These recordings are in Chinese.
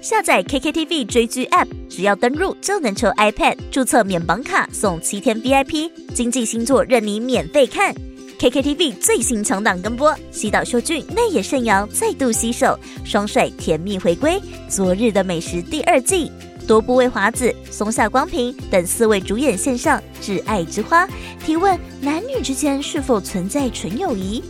下载 KKTV 追剧 App，只要登入就能抽 iPad，注册免绑卡送七天 VIP，经济星座任你免费看。KKTV 最新强档跟播，西岛秀俊、内野圣阳再度携手，双帅甜蜜回归。昨日的美食第二季，多部位华子、松下光平等四位主演献上挚爱之花，提问男女之间是否存在纯友谊？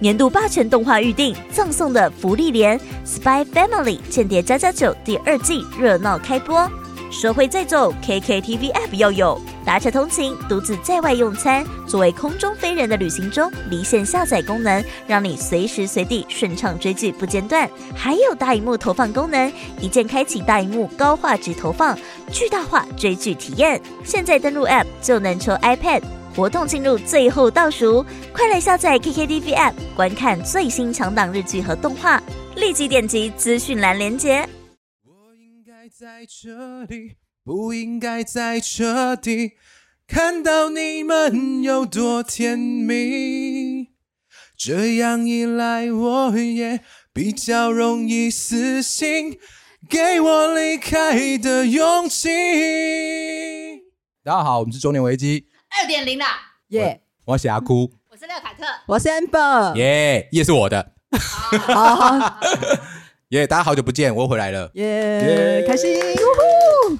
年度霸权动画预定，赠送的福利连《Spy Family 间谍加加九》第二季热闹开播。社会在走，KKTV App 要有。搭车通勤、独自在外用餐、作为空中飞人的旅行中，离线下载功能，让你随时随地顺畅追剧不间断。还有大荧幕投放功能，一键开启大荧幕高画质投放，巨大化追剧体验。现在登录 App 就能抽 iPad。活动进入最后倒数，快来下载 KKTV App，观看最新强档日剧和动画。立即点击资讯栏连接。我应该在这里，不应该在这里，看到你们有多甜蜜。这样一来，我也比较容易死心，给我离开的勇气。大家好，我们是中年危机，二点零啦，耶！我是阿哭，我是廖凯特。我是 Amber，耶，夜是我的，好好 耶，大家好久不见，我又回来了。耶耶，开心！呜呼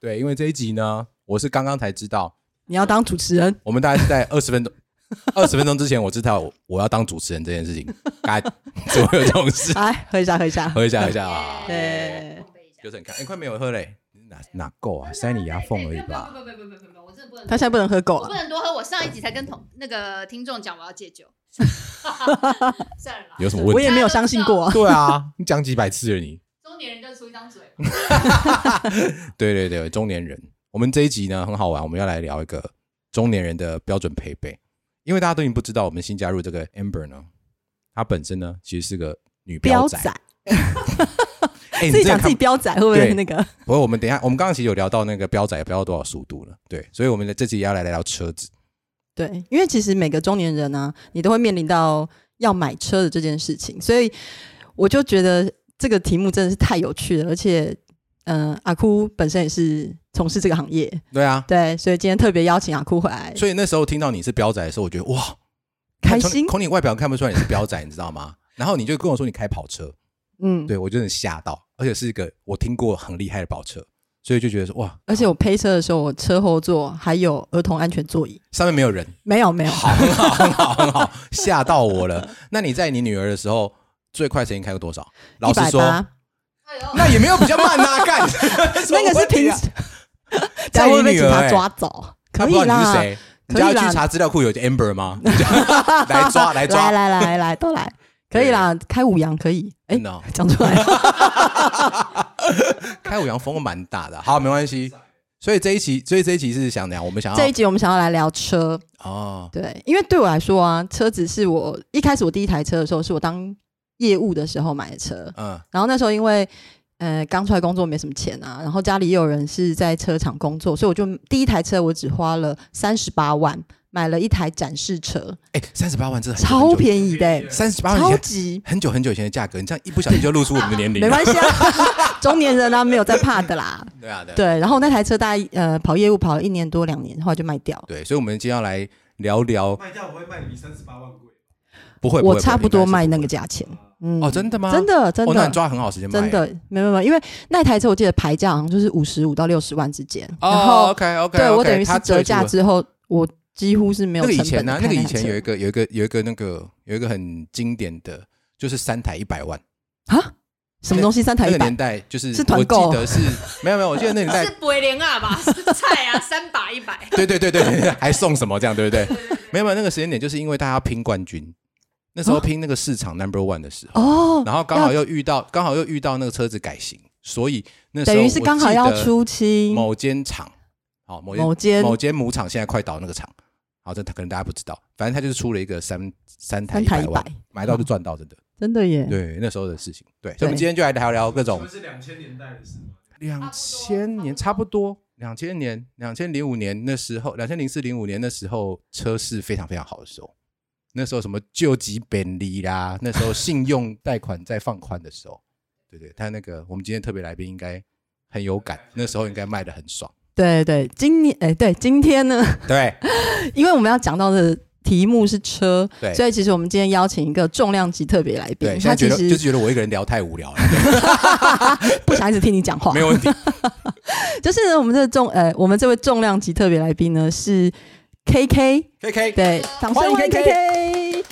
对，因为这一集呢，我是刚刚才知道，你要当主持人，我们大概是在 二十分钟，二十分钟之前我知道我我要当主持人这件事情，该怎么会有这种事？来喝一下，喝一下。喝一下，喝一下啊！对，就是你看，哎，快没有喝嘞，哪哪够啊？塞你牙缝而已吧。不不不不不不，我真的不能。他现在不能喝够了不。能多喝。我上一集才跟同那个听众讲我要戒酒。算了啦，有什么问题？我也没有相信过啊。对啊，你讲几百次了你。中年人就出一张嘴。对对对，中年人。我们这一集呢很好玩，我们要来聊一个中年人的标准配备。因为大家都已经不知道，我们新加入这个 Amber 呢，她本身呢其实是个女仔。标仔，哎，自己讲自己标。仔会不会对那个？不过我们等一下，我们刚刚其实有聊到那个标仔标到多少速度了，对，所以我们的这集也要来聊车子。对，因为其实每个中年人呢、你都会面临到要买车的这件事情，所以我就觉得这个题目真的是太有趣了，而且，嗯、阿哭本身也是从事这个行业，对啊，对，所以今天特别邀请阿哭回来，所以那时候听到你是标仔的时候，我觉得哇，开心从你外表看不出来你是标仔，你知道吗？然后你就跟我说你开跑车，嗯，对我真的吓到，而且是一个我听过很厉害的跑车，所以就觉得说哇，而且我配车的时候，我车后座还有儿童安全座椅，上面没有人，没有没有，好，很好，很好，很好，吓到我了。那你在你女儿的时候最快时间开过多少？老实说，那也没有比较慢呐、干。那个是平时，时，在我被警察抓走？可以啦，你要去查资料库有 Amber 吗？来抓 来抓。来来来来都来，可以啦，开五羊可以，哎真，的哦。讲出来，开五羊风蛮大的。好，没关系。所以这一期，所以这一期是想聊，我们想要这一集我们想要来聊车，哦，对，因为对我来说啊，车子是我一开始我第一台车的时候，是我当业务的时候买的车，嗯。然后那时候因为呃刚出来工作没什么钱啊，然后家里也有人是在车厂工作，所以我就第一台车我只花了三十八万买了一台展示车，哎，三十八万真的超便宜的、欸，三十八万超级很久很久以前的价格，你这样一不小心就露出我们的年龄了。没关系啊，中年人啊没有在怕的啦。对啊，对啊对，然后那台车大概呃跑业务跑了一年多两年，后来就卖掉。对，所以，我们今天要来聊聊，卖掉我会卖你比三十八万贵。不会，我差不多卖那。个价钱。嗯。哦，真的吗？真的真哦，那的你抓很好时间卖，真的没有没有，因为那台车我记得牌价好像就是五十五到六十万之间，然哦后，OK OK，对我等于是折价之后，我几乎是没有那个以前呢，那个以前有一个有一个有一个那个有一个很经典的，就是三台一百万，啊？什么东西三台一百？那个年代就是是团我购记得是 没有没有，我记得那个年代是不会连啊吧？是菜啊，三把一百。对对对对对，还送什么这样对不对？没有没有，那个时间点就是因为大家要拼冠军，那时候哦拼那个市场 number one 的时候，哦，然后刚好又遇到刚好又遇到那个车子改型，所以那时候等于是刚好要出清某间厂，好某某间某间母厂现在快倒那个厂，好这可能大家不知道，反正他就是出了一个三三台三台一百万100，买到就赚到，真的。真的耶，对那时候的事情，对，所以我们今天就来聊聊各种是两千年代的事吗？两千年差不多，两千年两千零五年那时候，两千零四零五年那时候车市非常非常好的时候，那时候什么救急便利啦，那时候信用贷款在放宽的时候，对对，他那个我们今天特别来宾应该很有感，那时候应该卖的很爽。对对，今年哎，对，今天呢，对，因为我们要讲到的题目是车，对。所以其实我们今天邀请一个重量级特别来宾，对，现在觉得他其实就是觉得我一个人聊太无聊了，不想一直听你讲话。没，有问题。就是呢，我们这重呃，我们这位重量级特别来宾呢是 K K，K K，对，掌声欢迎 KK K K。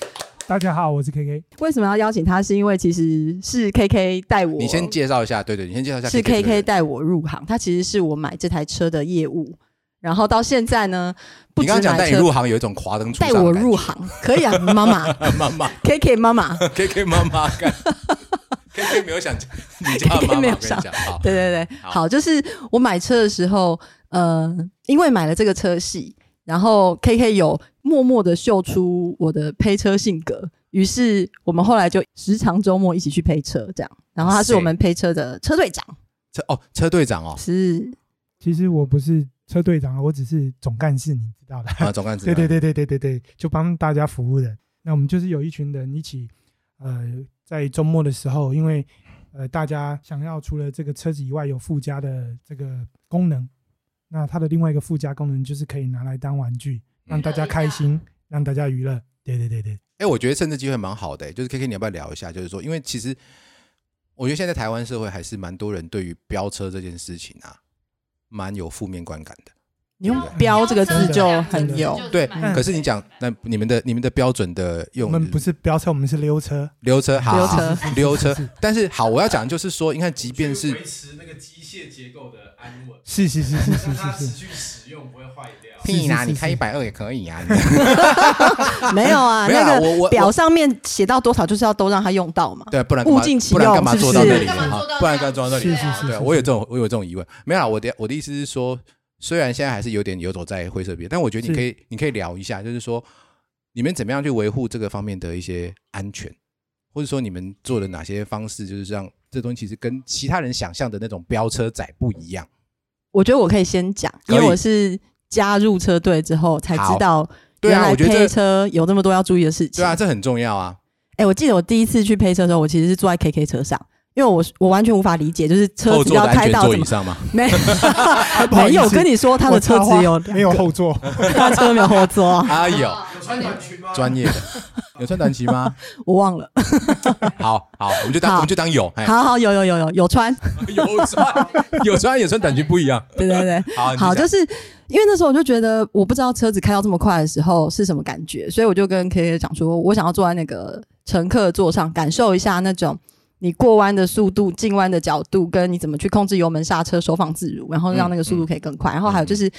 大家好，我是 KK。为什么要邀请他？是因为其实是 K K 带我，你先介绍一下，对对，你先介绍一下是 KK K K 带我入行，他其实是我买这台车的业务，然后到现在呢，不你刚刚讲带你入行有一种华灯初上带我入行，可以啊，妈妈。妈妈。K K 妈妈，K K 妈妈，K K 没有想你叫他 KK 妈妈，没有我跟你讲，对对对，好。好，就是我买车的时候，呃，因为买了这个车系，然后 K K 有默默的秀出我的配车性格，于是我们后来就时常周末一起去配车，这样，然后他是我们配车的车队长，车哦，车队长哦，是。其实我不是车队长，我只是总干事，你知道的。啊，总干事，对对对对对对对，就帮大家服务的。那我们就是有一群人一起，呃，在周末的时候，因为呃大家想要除了这个车子以外有附加的这个功能，那它的另外一个附加功能就是可以拿来当玩具，让大家开心，让大家娱乐。对对对对，哎，我觉得趁这机会蛮好的，就是 K K，你要不要聊一下？就是说，因为其实我觉得现在台湾社会还是蛮多人对于飙车这件事情啊，蛮有负面观感的。你用“标”这个字就很有，对嗯可是你讲，那你们的你们的标准的用我们不是飙车，我们是溜车。溜车，好，溜车溜车。但是好，我要讲就是说，你看，即便是嗯维持那个机械结构的安稳，是是是是是是是，持续使用不会坏掉。屁啦，是是你开一是百二也可以啊。没有啊，没有啊那我我个表上面写到多少，就是要都让他用到嘛。对，不然干嘛物尽其不然干嘛做到那里不然干嘛做到那里呢？是是是是对我有这种我有这种疑问。没有啦，我的我的意思是说，虽然现在还是有点游走在灰色边，但我觉得你可以你可以聊一下，就是说你们怎么样去维护这个方面的一些安全，或者说你们做了哪些方式，就是让这东西其实跟其他人想象的那种飙车仔不一样。我觉得我可以先讲，因为我是加入车队之后才知道，对啊，原来我觉得配车有那么多要注意的事情。对啊，这很重要啊。哎、我记得我第一次去配车的时候，我其实是坐在 KK 车上，因为我我完全无法理解，就是车子要开到怎么全座椅上吗？没 没有 跟你说他的车子有没有后座，他的车没有后座啊，哎呦，有穿短裙吗？专业的，有穿短裙吗？我忘了。好好，我们就当我们就当有，哎，好好有有有有有穿，有穿有穿有穿短裙不一样。对对对。好，好，就是因为那时候我就觉得我不知道车子开到这么快的时候是什么感觉，所以我就跟 K K 讲说，我想要坐在那个乘客座上，感受一下那种你过弯的速度、进弯的角度，跟你怎么去控制油门刹车、收放自如，然后让那个速度可以更快。然后还有就是，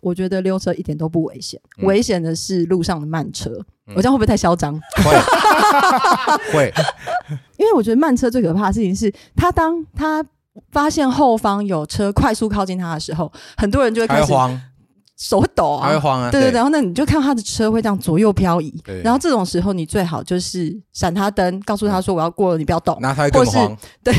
我觉得溜车一点都不危险，嗯危险的是路上的慢车。嗯我这样会不会太嚣张？会会，因为我觉得慢车最可怕的事情是，他当他发现后方有车快速靠近他的时候，很多人就会开始慌，手会抖啊，还会慌啊。对对对，然后那你就看他的车会这样左右漂移对，然后这种时候你最好就是闪他灯，告诉他说我要过了，你不要动。那他会更或是慌。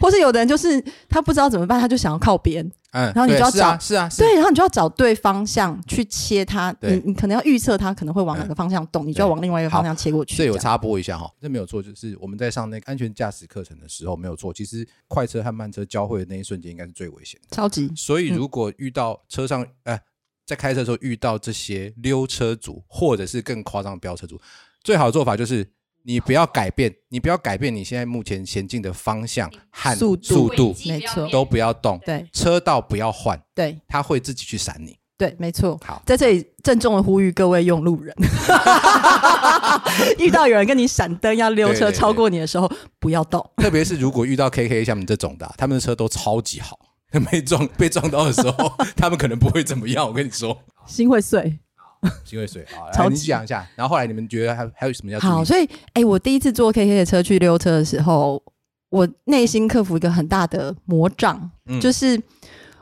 或是有的人就是他不知道怎么办，他就想要靠边，嗯，然后你就要找是啊是啊，是对，然后你就要找对方向去切他，对你你可能要预测他可能会往哪个方向动，你就要往另外一个方向切过去。这有插播一下哈，这没有错，就是我们在上那个安全驾驶课程的时候没有错。其实快车和慢车交汇的那一瞬间应该是最危险的。超级所以如果遇到车上，哎、在开车的时候遇到这些溜车族，或者是更夸张的飙车族，最好的做法就是你不要改变，你不要改变你现在目前前进的方向和速度。没错。都不要动，对。车道不要换，对。它会自己去闪你。对，没错。好，在这里郑重的呼吁各位用路人，遇到有人跟你闪灯要溜车超过你的时候，不要动。特别是如果遇到 KK 像你这种的啊、他们的车都超级好，没撞被撞到的时候，他们可能不会怎么样。我跟你说，心会碎。心会碎好，来你讲一下。然后后来你们觉得还还有什么要？好，所以哎、我第一次坐 KK 的车去溜车的时候，我内心克服一个很大的魔障，嗯就是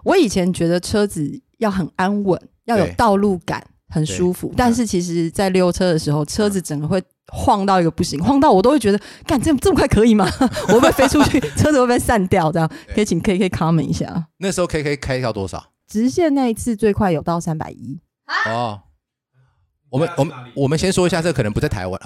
我以前觉得车子要很安稳，要有道路感，很舒服。但是其实，在溜车的时候，车子整个会晃到一个不行，晃到我都会觉得，干这这么快可以吗？我会不会飞出去？车子会不会散掉？这样可以请 KK comment 一下。那时候 KK 开到多少？直线那一次最快有到三百一，哦，我们我们我们先说一下，这可能不在台湾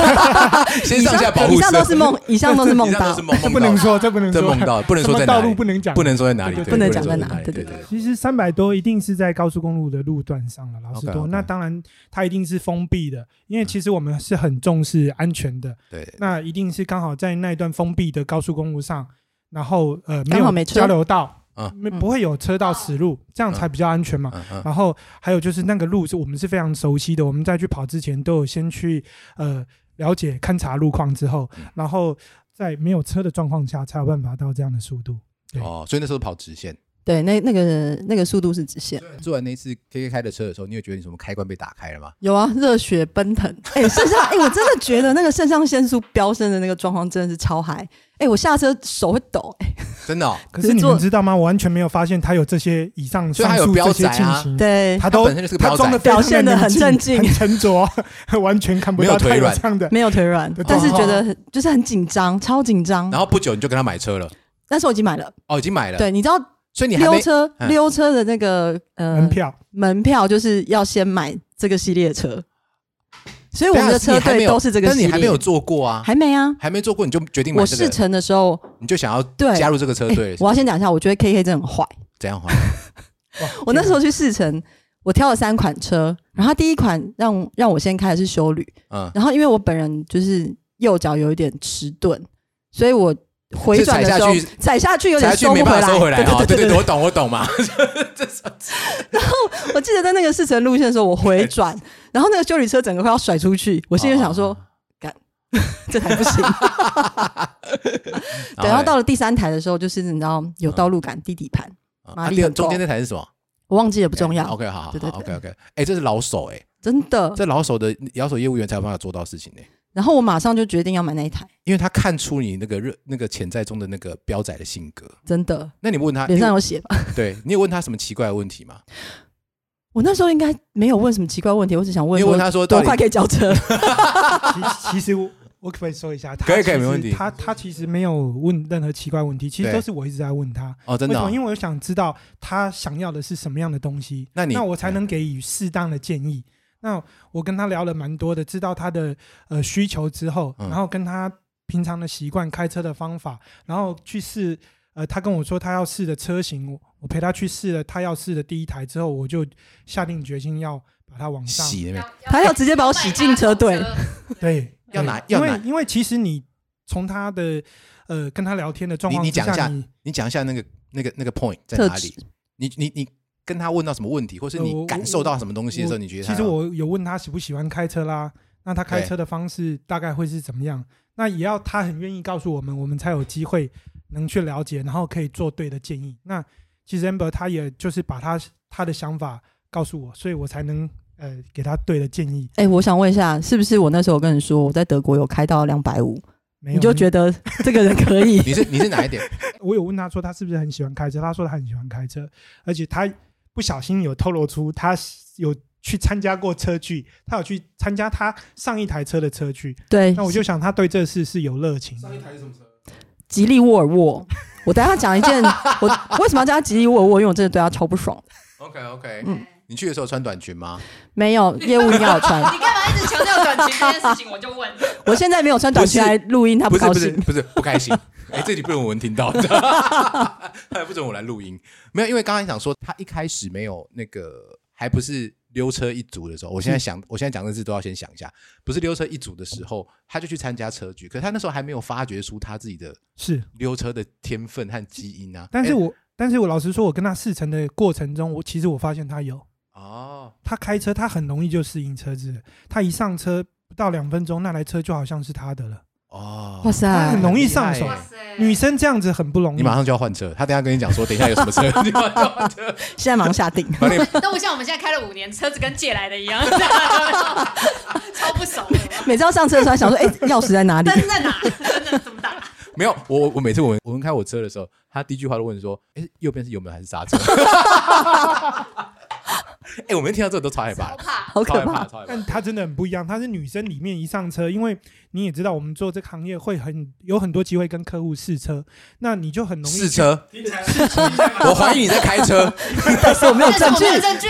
先上下保护以上都是色，梦，以上都是梦 到。不能说，这不能说，这梦到，不能说在道在哪里，路不能讲，不能说在哪里，不能讲说哪里，在哪对对对对。其实三百多一定是在高速公路的路段上了，老实 OK，说那当然它一定是封闭的，因为其实我们是很重视安全的，对，那一定是刚好在那一段封闭的高速公路上，然后呃没有刚好没交流道，嗯嗯没不会有车道死路，这样才比较安全嘛。然后还有就是那个路是我们是非常熟悉的，我们在去跑之前都有先去呃了解勘察路况之后嗯，然后在没有车的状况下才有办法到这样的速度。对哦，所以那时候跑直线。对，那那个那个速度是直线。做完那次 K K 开的车的时候，你有觉得你什么开关被打开了吗？有啊，热血奔腾。哎、肾上，哎、我真的觉得那个肾上腺素飙升的那个状况真的是超嗨。哎、我下车手会抖、哎，真的哦，可是你做们知道吗？我完全没有发现他有这些以上所以他有上述这些标仔啊情形，对，他都他本身就是个标仔他装的表现的很镇静很沉着，完全看不到他没有腿软有这样的。没有腿软，但是觉得就是很紧张，超紧张。然后不久你就跟他买车了，但是我已经买了，哦，已经买了，，对，你知道所以你溜车嗯。溜车的那个呃门票。门票就是要先买这个系列车，所以我们的车队都是这个系列。但你还没有坐过啊，还没啊？还没坐过你就决定买我试，乘的时候，你就想要对加入这个车哎队，我要先讲一下，我觉得 KK 真的很坏。怎样坏？我那时候去试乘，我挑了三款车，然后第一款让让我先开的是修旅，嗯，然后因为我本人就是右脚有一点迟钝，所以我回转的时候踩下去踩下去有才点收不回来，去没办法收回来对哦，对对，我懂我懂嘛，然后我记得在那个试乘路线的时候，我回转，然后那个修理车整个快要甩出去，我心里想说，哦。这台不行。对，然后到了了第三台的时候，就是你知道有道路感，低底盘，马啊，力中间那台是什么？我忘记了不重要，OK，好好对对，OK OK，哎，这是老手哎，真的。这老手的老手业务员才有办法做到事情呢。然后我马上就决定要买那一台，因为他看出你那个热那个潜在中的那个标仔的性格，真的那你问他，脸上有写吧？对你有问他什么奇怪的问题吗？我那时候应该没有问什么奇怪问题，我只想问你有问他说多快可以交车？其其实我我可不可以说一下？他可以可以没问题他他其实没有问任何奇怪问题，其实都是我一直在问他。哦，真的哦为什么？因为我想知道他想要的是什么样的东西，那你那我才能给予适当的建议。那我跟他聊了蛮多的，知道他的呃需求之后，嗯然后跟他平常的习惯、开车的方法，然后去试。呃，他跟我说他要试的车型，我我陪他去试了他要试的第一台之后，我就下定决心要把它往上。洗那边他要直接把我洗进车队，对，要拿要拿因为因为其实你从他的呃跟他聊天的状你况你讲一下你你讲一下那个那个那个 point 在哪里？你你你跟他问到什么问题，或是你感受到什么东西的时候，你觉得他其实我有问他喜不喜欢开车啦，那他开车的方式大概会是怎么样？那也要他很愿意告诉我们，我们才有机会能去了解，然后可以做对的建议。那其实 Amber 他也就是把他他的想法告诉我，所以我才能呃给他对的建议。哎、我想问一下，是不是我那时候跟你说我在德国有开到两百五，你就觉得 这个人可以？你是你是哪一点？我有问他说他是不是很喜欢开车，他说他很喜欢开车，而且他不小心有透露出他有去参加过车剧，他有去参加他上一台车的车剧。对，那我就想他对这事是有热情。上一台是什么车？吉利沃尔沃。我等下讲一件，我为什么要叫他吉利沃尔沃？因为我真的对他超不爽。OK OK，嗯你去的时候穿短裙吗？没有业务应该有穿，你干嘛一直强调短裙这件事情？我就问，我现在没有穿短裙来录音，他不是高兴。不是不是不开心。哎，这里不准我们听到，他也不准我来录音。没有，因为刚才想说他一开始没有那个，还不是溜车一族的时候。我现在想，我现在讲的字都要先想一下，不是溜车一族的时候，他就去参加车局，可是他那时候还没有发掘出他自己的是，溜车的天分和基因啊。但是哎我但是我老实说，我跟他试乘的过程中，我其实我发现他有，哦，他开车他很容易就适应车子，他一上车不到两分钟，那台车就好像是他的了。哦，哇塞他很容易上手女生这样子很不容易。你马上就要换车，他等下跟你讲说，等一下有什么车，你马上就要换车，现在马上下定。把你 都不像我们现在开了五年，车子跟借来的一样，超不熟。每次要上车的时候，还想说：“哎、钥匙在哪里灯在哪？灯么打？没有，我我我每次我我们开我车的时候，他第一句话都问说：“哎、右边是油门还是刹车？” 哎、我们听到这个都超害怕超，怕！”好可怕，怕！超害怕但。她真的很不一样，她是女生里面一上车，因为你也知道，我们做这个行业会很有很多机会跟客户试车，那你就很容易试车，听起来我怀疑你在开车。但是我没有证据证据。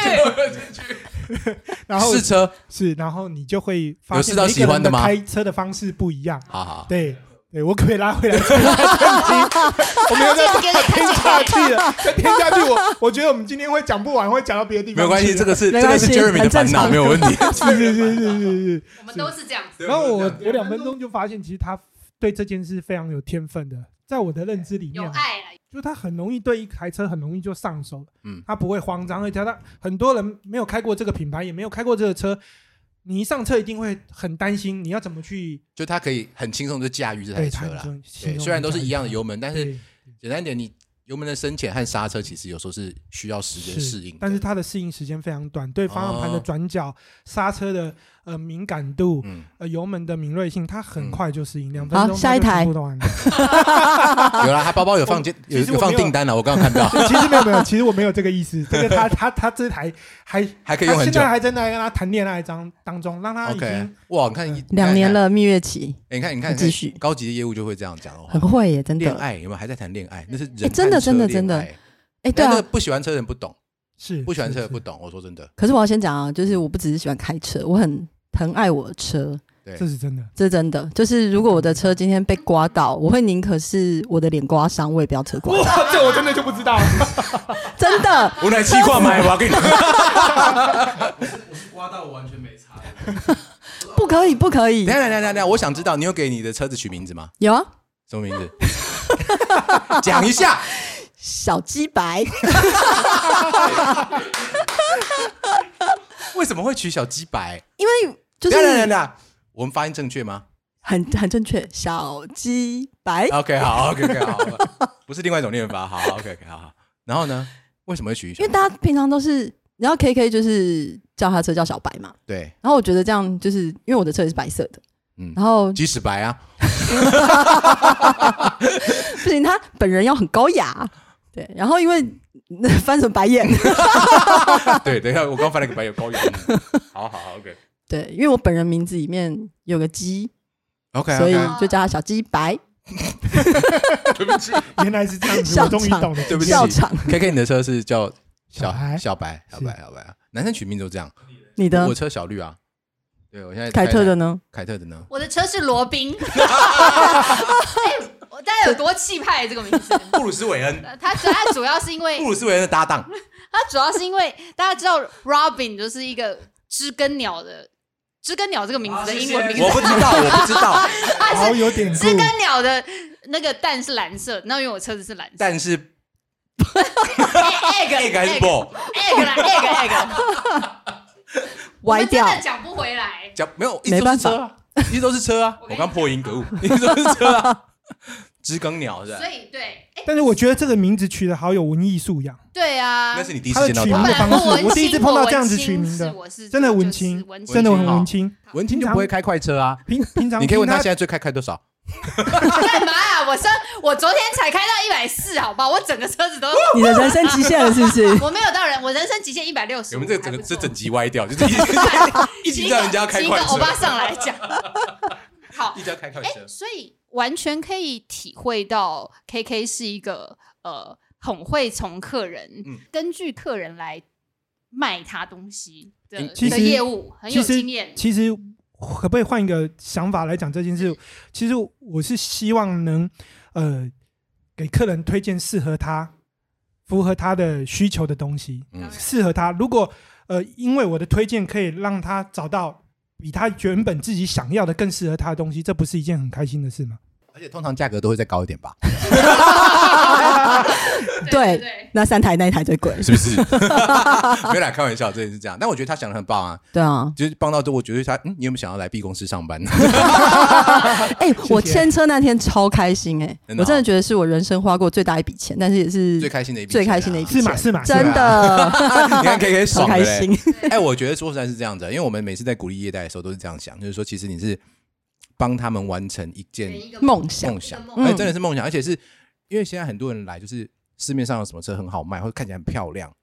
然后试车，是，然后你就会发有试到现每个人的喜欢的吗开车的方式不一样。好好，对，对我可不可以拉回来？我没有再办法听下去了，再听下去我我觉得我们今天会讲不完，会讲到别的地方去。没有关系，这个是这个是 Jeremy 的烦恼，没有问题。是是是是是是。我们都是这样子。然后我我两分钟就发现，其实他对这件事非常有天分的，在我的认知里面，有爱了，就他很容易对一台车很容易就上手，嗯他不会慌张，而且他很多人没有开过这个品牌，也没有开过这个车，你一上车一定会很担心你要怎么去就它可以很轻松就驾驭这台车了。对，虽然都是一样的油门，但是简单点，你油门的深浅和刹车其实有时候是需要时间适应。但是它的适应时间非常短，对方向盘的哦转角、刹车的呃敏感度、嗯，呃油门的敏锐性，它很快就适应，两分好钟下一台。有啦，他包包有放件有有放订单了，我刚刚看到，其实没有没有，其实我没有这个意思。这个他他他这台还还可以用很久他现在。还在那跟他谈恋爱当当中，让他已 OK，经哇，你看一两年，了，蜜月期看你看你看，继续高级的业务就会这样讲的话很。会耶，真恋的。爱有没有还在谈恋爱？那是哎人真的真的真的哎，对啊。不喜欢车的人不懂，是不喜欢车的是不懂。我说真的，可是我要先讲啊，就是我不只是喜欢开车，我很疼爱我的车，对这是真的。这是真的。就是如果我的车今天被刮到，我会宁可是我的脸刮伤，我也不要车刮到。哇，这我真的就不知道了。真的，我来气矿买，我要跟你讲。我是我是刮到我完全没差。不可以，不可以等等等下，我想知道你有给你的车子取名字吗？有啊，什么名字？讲一下。小鸡白，为什么会取小鸡白？因为就是等，我们发音正确吗很很正确，小鸡白。？OK，好，OK OK 好，不是另外一种念法。好，OK OK 好好。然后呢？为什么会取因为？大家平常都是，然后 K K 就是叫他车叫小白嘛，对，然后我觉得这样就是因为我的车也是白色的，嗯然后鸡屎白啊。不行，他本人要很高雅，对，然后因为那 翻什么白眼，对，等一下，我刚翻了个白眼，高雅。好好好，OK 对，因为我本人名字里面有个鸡，OK 所以。就叫他小鸡白，对不起 原来是这样子，笑我终于场懂了。对不起笑场。，K K，你的车是叫小小白小白小白小白啊？男生取名都这样。你的我车小绿啊。对，我现在凯特的呢？凯特的呢？我的车是罗宾。哎我大家有多气派这个名字？布鲁斯韦恩，呃他主他主要是因为布鲁斯韦恩的搭档。他主要是因为大家知道 Robin 就是一个知更鸟的知更鸟这个名字的英文名字，我不知道，我不知道。我有点知，更鸟的那个蛋是蓝色，那因为我车子是蓝色但是，egg egg 还是 ball？egg 啦 egg egg，歪掉讲不回来。讲没有，没办法是车啊，一直都是车啊。我刚破音，可恶，一直都是车啊。知更鸟是吧所？以对，哎，但是我觉得这个名字取得好有文艺素养，对啊，那是你第一次见到他取名的方式我第一次碰到这样子取名的真的文青真的很文青文青。就不会开快车啊。平平常你可以问他听现在最开开多少？干嘛啊？我车我昨天才开到一百四，好不好？我整个车子都 你的人生极限了是不是？我没有到人，我人生极限一百六十。我们这个整个这整集歪掉，就是 一直一直叫人家开快车请一个欧，巴上来讲。好一，直要开快哎、车。所以完全可以体会到 K K 是一个呃很会从客人、嗯根据客人来卖他东西的嗯的其实业务，很有经验。其实可不可以换一个想法来讲这件事？其实我是希望能呃给客人推荐适合他、符合他的需求的东西，嗯适合他。如果呃因为我的推荐可以让他找到比他原本自己想要的更适合他的东西，这不是一件很开心的事吗？而且通常价格都会再高一点吧？对对，那三台那一台最贵。是不是？没有啦，开玩笑，真的是这样。但我觉得他想的很棒啊，对啊，就是帮到最后，我觉得他，嗯，你有没有想要来 B 公司上班？哎、我牵车那天超开心哎、我真的觉得是我人生花过最大一笔钱，但是也是最开心的一笔，最开心的一笔是吗？是嘛？真的你看 K K 超爽心。哎，我觉得说实在是这样子，因为我们每次在鼓励业代的时候都是这样想，就是说，其实你是帮他们完成一件梦想梦想，嗯而且真的是梦想，而且是因为现在很多人来，就是市面上有什么车很好卖，或者看起来很漂亮，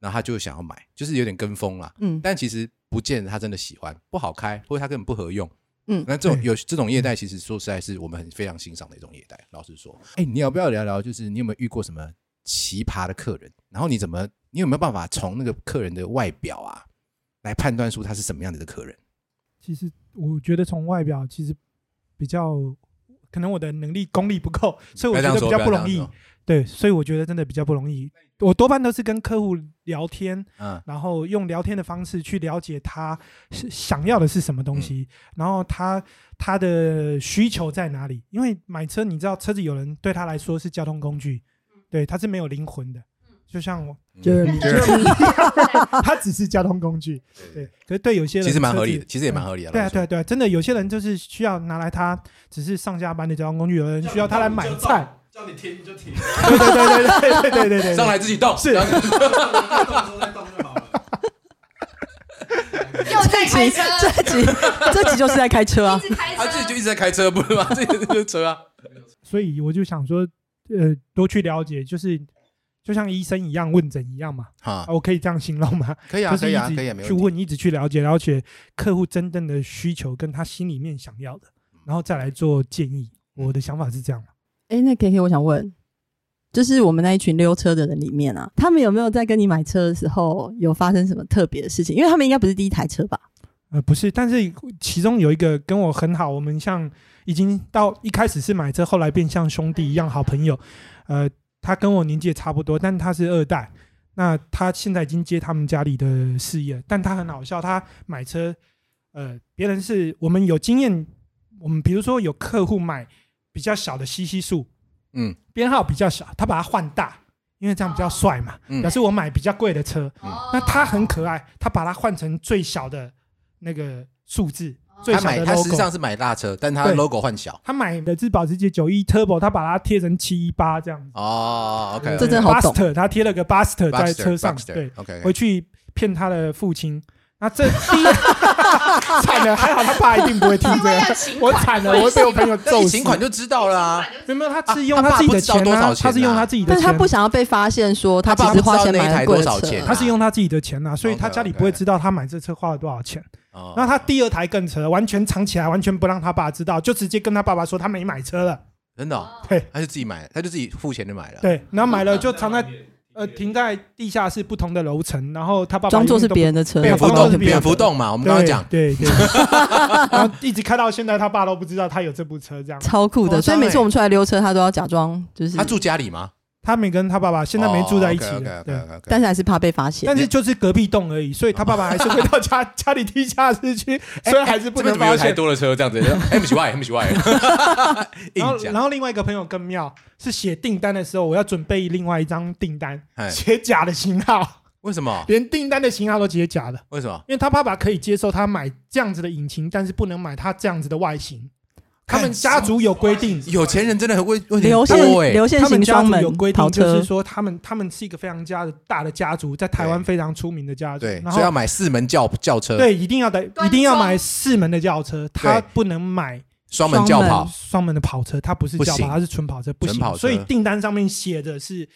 然后他就想要买，就是有点跟风啦。嗯但其实不见得他真的喜欢，不好开，或者他根本不合用。嗯那这种有这种业代，其实说实在是我们很非常欣赏的一种业代。老实说，哎，你要不要聊聊？就是你有没有遇过什么奇葩的客人？然后你怎么，你有没有办法从那个客人的外表啊，来判断出他是什么样子的客人？其实我觉得从外表其实比较，可能我的能力功力不够，所以我觉得比较不容易。对，所以我觉得真的比较不容易。我多半都是跟客户聊天，嗯，然后用聊天的方式去了解他是想要的是什么东西，然后他他的需求在哪里。因为买车，你知道车子有人对他来说是交通工具，对，他是没有灵魂的，就像我，就是你 他只是交通工具，对。可是对有些人其实蛮合理的，其实也蛮合理的。对对啊，对啊，真的有些人就是需要拿来他只是上下班的交通工具，有人需要他来买菜。叫你停你就停，对对对对对对对上来自己动，是然后动的时候再动就好了。又在开车，这集 这集就是在开车啊一，直开车，他自己就一直在开车，不是吗？自己就是车啊。所以我就想说，呃，多去了解，就是就像医生一样问诊一样嘛，啊，，我可以这样形容吗？可以啊，可以啊，可以啊，没问题。去问，一直去了解，了解客户真正的需求跟他心里面想要的，然后再来做建议。我的想法是这样。哎，那 K K，我想问，就是我们那一群溜车的人里面啊，他们有没有在跟你买车的时候有发生什么特别的事情？因为他们应该不是第一台车吧？呃，不是，但是其中有一个跟我很好，我们像已经到一开始是买车，后来变像兄弟一样好朋友。呃，他跟我年纪也差不多，但他是二代。那他现在已经接他们家里的事业，但他很好笑，他买车，呃，别人是我们有经验，我们比如说有客户买比较小的 CC 数，嗯编号比较小，他把它换大，因为这样比较帅嘛。嗯表示我买比较贵的车，哦那他很可爱，他把它换成最小的那个数字，最小的他买他实际 logo。上是买大车，但他对 logo 换小。他买的是保时捷九一 Turbo，他把它贴成七一八这样子。哦，OK，这真好懂 Buster，他贴了个 Buster 在车上，对，，OK，回去骗他的父亲。那这第一 惨了，还好他爸一定不会听这个，我惨了，我会被我朋友那揍死。你请款就知道了啊。没有没有，他是用啊他爸自己的不知道多钱啊，少钱他是用啊他自己的钱，但是他不想要被发现说他他爸其实花钱买了贵的车多少钱啊他是用他自己的钱呐、所以他家里不会知道他买这车花了多少钱。哦然后他第二台更扯，完全藏起来，完全不让他爸知道，就直接跟他爸爸说他没买车了。真的哦，对他就自己买，他就自己付钱就买了。对，然后买了就藏在 呃停在地下室不同的楼层，然后他爸爸装作是别人。的车，蝙蝠洞，对装作是别人蝙蝠洞嘛，我我们刚刚讲，对对，然后一直开到现在，他爸都不知道他有这部车，这样。超酷的。所以每次我们出来溜车，他都要假装就是他，住家里吗？他没跟他爸爸现在没住在一起对。但是还是怕被发现但。是就是隔壁栋而已，所以他爸爸还是会到家家里地下室去，所以还是不能发现。一台多的车这样子？M 喜 Y M 喜 Y，然后另外一个朋友更妙，是写订单的时候，我要准备另外一张订单，哎，写假的型号，为什么？连订单的型号都写假的，为什么？因为他爸爸可以接受他买这样子的引擎，但是不能买他这样子的外形。他们家族有规定，有钱人真的很会问题流线多哎，流线他们家型双门族有规跑定，就是车，说他们他们是一个非常家的大的家族，在台湾非常出名的家族。对，然所以要买四门轿轿车，对一定要的，一定要买四门的轿车，他不能买双门轿跑，双门的跑车，它不是轿跑，它是纯跑车，不纯跑车行。所以订单上面写的是，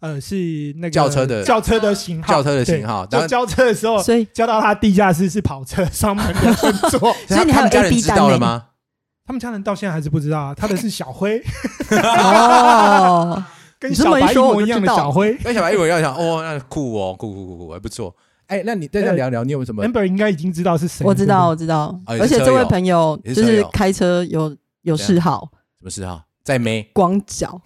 呃，是那个轿车的轿车的型号，轿车的型号，对。就交车的时候，所以交到他地下室是跑车，双门的 分座。所以你还有他们 A 人 B 知单了吗？他们家人到现在还是不知道啊，他的是小灰，哦，跟小白一模一样的小灰。跟小白一会要想，哦，那酷哦，酷酷酷酷，还不错。哎，那你再再聊聊，你有什么？Amber 应该已经知道是谁，我知道，我知道。哦，而且这位朋友就是开车有有嗜好，什么事哈？在没光脚，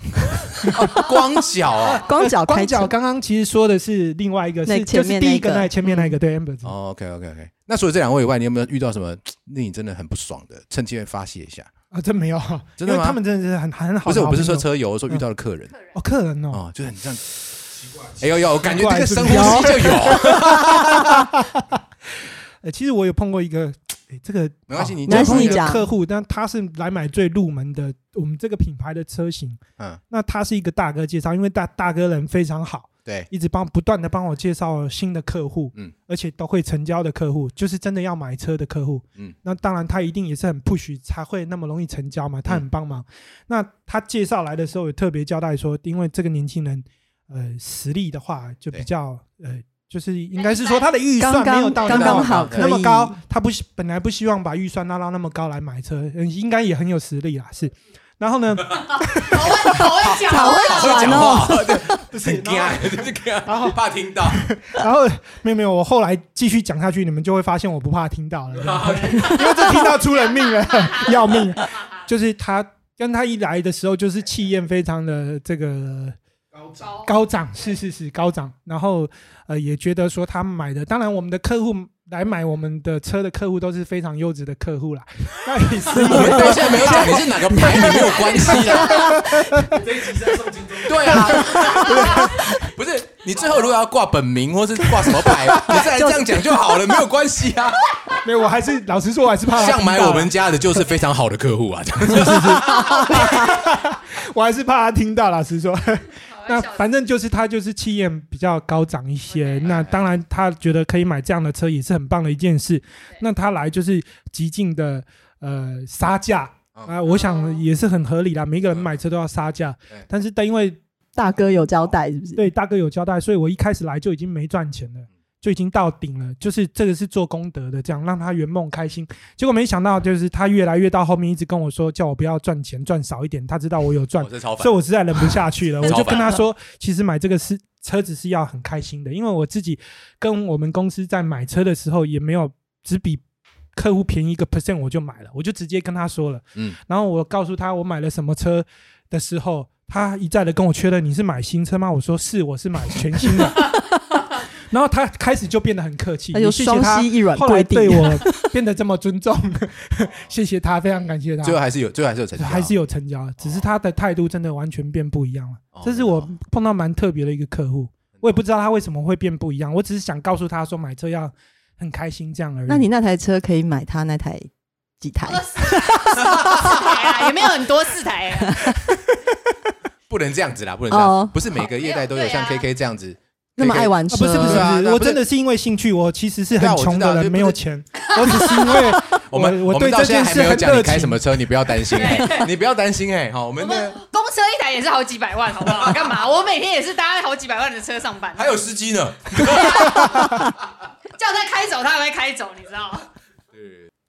光脚啊。光脚光脚刚刚其实说的是另外一个，是就是第一个前面那个那前面那个，对 Amber。哦，OK OK OK。那除了这两位以外，你有没有遇到什么 令你真的很不爽的？趁机会发泄一下。啊，真没有，真的吗他们真的是很很好不是。我不是说车友，我说遇到的客人哦，客人哦，哦，就是很这样。哎呦呦，我感觉这个深呼吸就有。呃，其实我有碰过一个，诶这个没关系你讲没关系你讲客户，但他是来买最入门的我们这个品牌的车型。嗯，那他是一个大哥介绍，因为大大哥人非常好，对，一直帮不断的帮我介绍新的客户，嗯，而且都会成交的客户，就是真的要买车的客户，嗯，那当然他一定也是很 push 才会那么容易成交嘛，他很帮忙。那他介绍来的时候，也特别交代说，因为这个年轻人，呃，实力的话就比较呃。就是应该是说他的预算没有到刚刚那么那好那么高，他不希本来不希望把预算拉到那么高来买车，嗯应该也很有实力啦。是，然后呢，好会好会讲好话，会讲哦，很惊，就是惊，然后怕听到。然后没有没有，我后来继续讲下去，你们就会发现我不怕听到了，因为这听到出人命了，要命。就是他跟他一来的时候，就是气焰非常的这个高涨，高高涨，是是是高涨，然后呃也觉得说他买的，当然我们的客户来买我们的车的客户都是非常优质的客户啦，那也是因为对，现在没有讲你是哪个牌，你没有关系啦。这一集是在送金钟。对啊，不是你最后如果要挂本名或是挂什么牌，你再来这样讲就好了，没有关系啊。没有，我还是老实说，我还是怕他像买我们家的就是非常好的客户啊，我还是怕他听到，老实说。那反正就是他就是气焰比较高涨一些，那当然他觉得可以买这样的车也是很棒的一件事。那他来就是极尽的呃杀价。嗯啊，我想也是很合理啦。每个人买车都要杀价，但是但因为大哥有交代是不是？对大哥有交代，所以我一开始来就已经没赚钱了，就已经到顶了。就是这个是做功德的，这样让他圆梦开心。结果没想到就是他越来越到后面，一直跟我说叫我不要赚钱，赚少一点。他知道我有赚所以。我实在忍不下去了，我就跟他说，其实买这个是车子是要很开心的，因为我自己跟我们公司在买车的时候也没有只比客户便宜一个 percent 我就买了，我就直接跟他说了，嗯，然后我告诉他我买了什么车的时候，他一再的跟我确认你是买新车吗？我说是，我是买全新的。然后他开始就变得很客气，那就双也谢谢他膝一软后来跪地对我变得这么尊重，谢谢他，非常感谢他。最后还是有，最后还是有成交，还是有成交，只是他的态度真的完全变不一样了。哦这是我碰到蛮特别的一个客户，我也不知道他为什么会变不一样，我只是想告诉他说买车要很开心这样而已。那你那台车可以买他那台几台？二四四台啊，也没有很多四台啊，不能这样子啦，不能这样哦，不是每个业代都有像 KK 这样子。那么爱玩啊车？不是不是我真的是因为兴趣，我其实是很穷的人，没有钱，我只是因为 我们我对们到这件事现在还没有很热情讲你开什。么车，你不要担心哎，你不要担心哎，好，我我们的公车一台也是好几百万，好不好？干嘛？我每天也是搭好几百万的车上班，还有司机呢。叫他开走，他还会开走，你知道吗？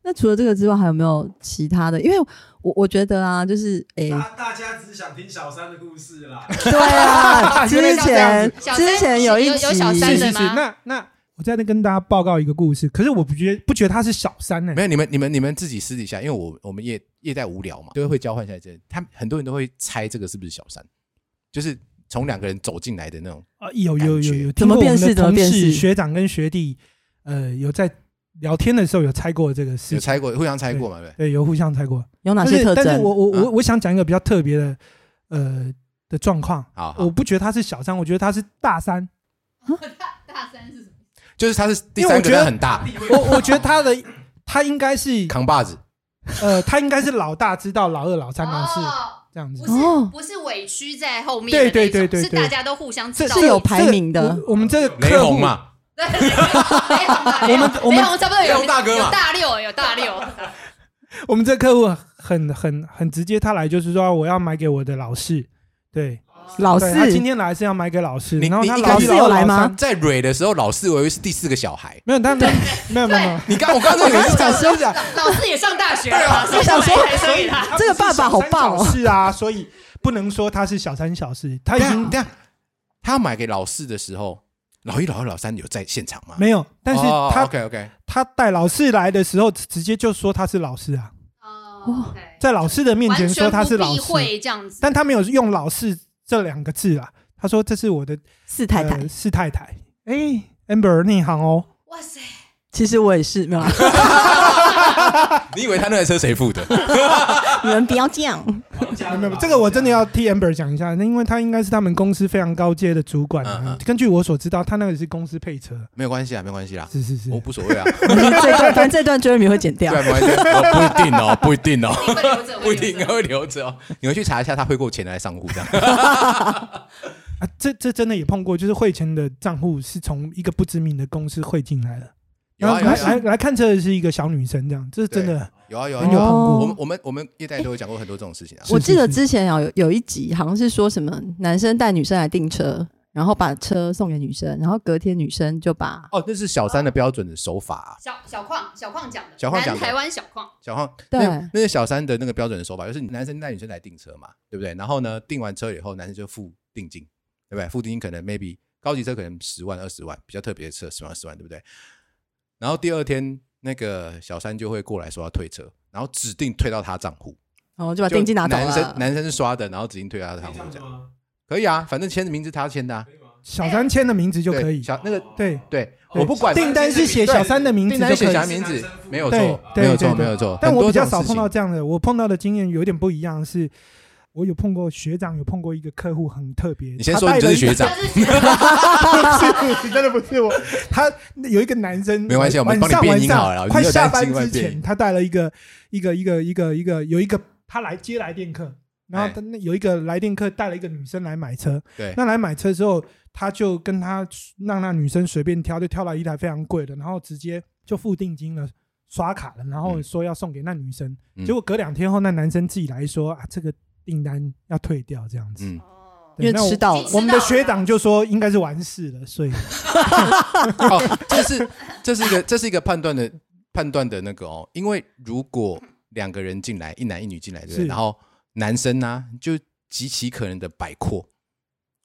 对，那除了这个之外，还有没有其他的？因为我我觉得啊，就是诶，大大家只是想听小三的故事啦。对啊，之前小三之前有一有集小三是是是，吗那那我再跟大家报告一个故事，可是我不觉得不觉得他是小三呢、没有你们你们你们自己私底下，因为我我们业业代无聊嘛，都会交换一下这，他们很多人都会猜这个是不是小三，就是从两个人走进来的那种。啊，有有有有，怎么辨识听过我们的同事怎么辨识学长跟学弟，呃，有在聊天的时候有猜过这个事情，有猜过，互相猜过嘛？对对？有互相猜过。有哪但是但是些特征？我我我啊我想讲一个比较特别的，呃的状况，好好我，不觉得他是小三，我觉得他是大三。大 大三是什么？就是他是第三个因为我觉得人很大，我我觉得他的他应该是扛把子。呃，他应该是老大知道老二老三老四哦这样子不。是哦不是委屈在后面对对对对对是大家都互相知道是有排名的我我们这个雷客户，嘛，我们我们差不多有大哥有大六，有大六，我们这客户很很很直接，他来就是说我要买给我的老师，对，老对他今天来是要买给老师，你你老二有来吗在蕊的时候，老四我以为是第四个小孩。没有，他没有没有没有。你刚我刚刚那个是讲真的，老师也上大学了嘛，所以想说买一台车给他。这个爸爸好棒哦是啊，所以不能说他是小三小四，他已经等一下，他要买给老四的时候，老一、老二、老三有在现场吗？没有，但是他 OK OK，他带老四来的时候，直接就说他是老师啊，哦在老师的面前说他是老师，这样子，但他没有用老四这两个字啊，他说这是我的四太太。呃，四太太。哎，amber 内行哦，哇塞，其实我也是，没有啦，你以为他那台车谁付的？你们不要这样。没有没有，这个我真的要替 amber 讲一下，那因为他应该是他们公司非常高阶的主管啊嗯嗯。根据我所知道，他那个是公司配车，没有关系啊，没关系啦，是是是我。无所谓啊，这段反正这段 Jeremy 会剪掉对，。没关系，哦不一定哦，不一定哦，不一定会留着会留着哦。你们去查一下他汇过钱来上户这样。啊，这这真的也碰过，就是汇钱的账户是从一个不知名的公司汇进来的，然后来有啊有啊有啊来来看车的是一个小女生，这样，这是真的有啊有啊有。我们我们我们一代都有讲过很多这种事情啊。我记得之前有有一集好像是说什么男生带女生来订车，然后把车送给女生，然后隔天女生就把哦，那是小三的标准的手法啊。小小矿小矿讲的，小矿讲的台湾小矿，小矿，对那那是小三的那个标准的手法，就是男生带女生来订车嘛，对不对？然后呢，订完车以后，男生就付定金，对不对？付定金可能 maybe 高级车可能十万二十万，比较特别的车十万二十万，对不对？然后第二天那个小三就会过来说要退车，然后指定退到他账户，然后就把定金拿走男生了。男生是刷的，然后指定退到他的账户，这样？可以啊，反正签的名字他签的啊，小三签的名字就可以。小那个对，对我不管订单是写小三的名字订单就可以写小三。名字没有对错，没有错，对对对没有错。但很我比较少多这种事情碰到这样的，我碰到的经验有点不一样，是我有碰过学长，有碰过一个客户很特别。你先说你就是学长，就是不是，真的不是我。他有一个男生，没关系我们帮你变音好了快下班之前，他带了一个一个一个一个一个有一个他来接来电客，然后哎他那有一个来电客带了一个女生来买车，对，那来买车之后，他就跟他让那女生随便挑，就挑了一台非常贵的，然后直接就付定金了，刷卡了，然后嗯说要送给那女生。嗯结果隔两天后，那男生自己来说啊，这个订单要退掉，这样子。因为迟到了我们的学长就说应该是完事了，所以 哦，这是这是一个这是一个判断的判断的那个哦，因为如果两个人进来，一男一女进来，对不对？然后男生呢、就极其可能的摆阔，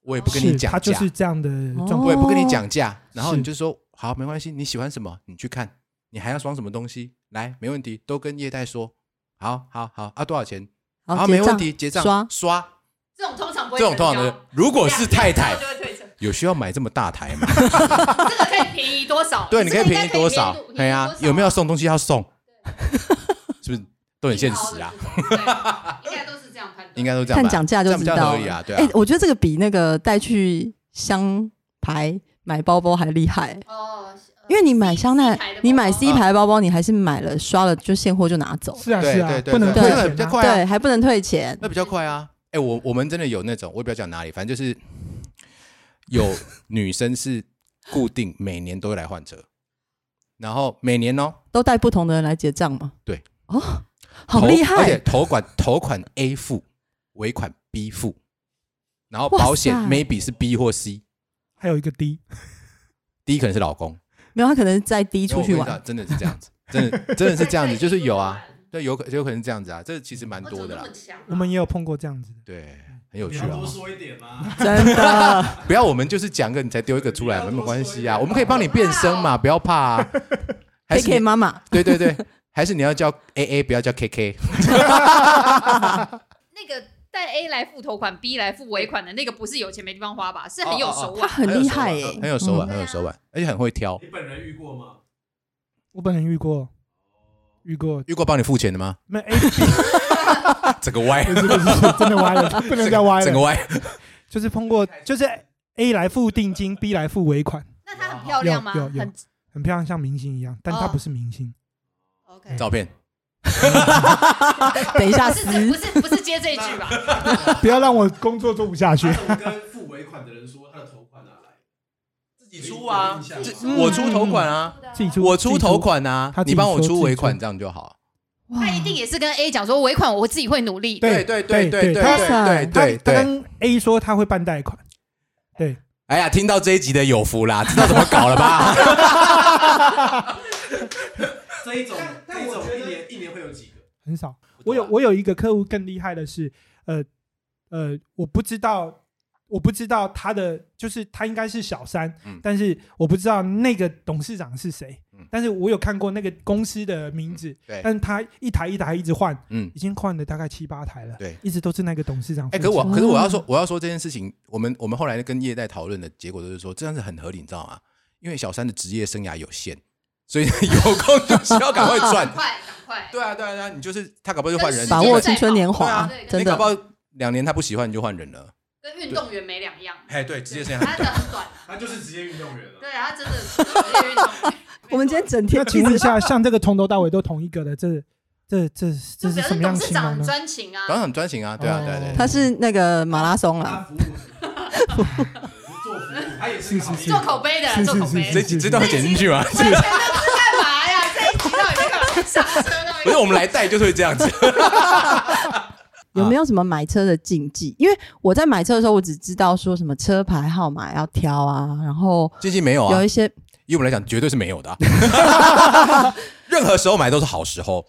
我也不跟你讲价，他就是这样的状我。也不跟你讲价，然后你就说好，没关系，你喜欢什么你去看，你还要装什么东西，来，没问题，都跟叶代说，好好好啊，多少钱？好，没问题，结账刷刷。这种通常不会这种通常成交的，如果是太太。有需要买这么大台吗？这个可以便宜多少？对，你可以便宜多少？哎对啊，有没有？送东西要送？是不是都很现实啊？对，应该都是这样判断。应该都这样，看讲价就知道合理啊，对哎、啊。我觉得这个比那个带去香牌买包包还厉害，哦，因为你买香奈 C 牌的包包，你买 C 牌包包，你还是买了刷了就现货就拿走，是啊是啊对对，对不能对对退钱啊。比较快啊对，还不能退钱。那比较快啊。哎，我我们真的有那种，我也不要讲哪里，反正就是有女生是固定每年都会来换车，然后每年哦，都带不同的人来结账嘛？对，哦，好厉害而且害！头款头款 A 付，尾款 B 付，然后保险塞 maybe 是 B 或 C，还有一个 D，第一可能是老公。没有，他可能再低出去玩。真的是这样子，真的真的是这样子，就是有啊，对，有可有可能是这样子啊，这其实蛮多的啦，我们也有碰过这样子的。对，很有趣啊。多说一点嘛？真的，不要我们就是讲个你才丢一个出来，没有关系啊，我们可以帮你变声嘛，不要怕啊。还 K 是 K 妈妈，对对对，还是你要叫 A A，不要叫 K K。那个带 A 来付头款，B 来付尾款的那个，不是有钱没地方花吧？是很有手腕。他很厉害耶、很有手腕，嗯很有手腕，而且很会挑。你本人遇过吗？我本人遇过，遇过，遇过帮你付钱的吗？没 A 整个歪，不是不是真的歪了，不能再歪了，整个歪。就是通过，就是 A 来付定金，B 来付尾款，那她很漂亮吗？有很很漂亮，像明星一样，但她哦不是明星。OK。照片，等一下不是不撕，是不是接这一句吧？不要让我工作做不下去他。跟付尾款的人说他的头款拿来？自己出啊，这嗯我出头款啊，自己出，我出头款啊他，自己你帮我出尾款，出这样就好。他一定也是跟 A 讲说尾款我自己会努力。对对对对对对对。他跟 A 说他会办贷款，对，哎呀，听到这一集的有福啦，知道怎么搞了吧？这一种但我觉得这一种一年一年会有几个？很少。我有我有一个客户更厉害的是，呃呃，我不知道。我不知道他的就是他应该是小三，嗯但是我不知道那个董事长是谁，嗯但是我有看过那个公司的名字，对，但是他一台一台一直换，嗯已，经换了大概七八台了，对。一直都是那个董事长哎，责。可我可是我要哦说，我要说这件事情，我们我们后来跟业代讨论的结果都是说，这样子很合理，你知道吗？因为小三的职业生涯有限，所以有空就需要赶快赚赶。快赶快。对啊，对啊，对啊，你就是他搞不好就换人，把握青春年华对啊，真的你搞不。好两年他不喜欢你就换人了。跟运动员没两样。哎，对，职业生涯他的很短，他就是职业运动员了。对他真的是职业运动员。我们今天整那天请问一下，像这个从头到尾都同一个的，这这这这就是表示什么样董事长很呢？专情啊。当然很专情啊，对啊，对啊对啊。他是那个马拉松他啦，服务，做服务，他也是是是做口碑的做口碑。是这这段会剪进去吗？这全都 不是，我们来带就是会这样子。有没有什么买车的禁忌？因为我在买车的时候，我只知道说什么车牌号码要挑啊，然后禁忌没有啊有一，些以我们来讲，绝对是没有的啊、任何时候买都是好时候，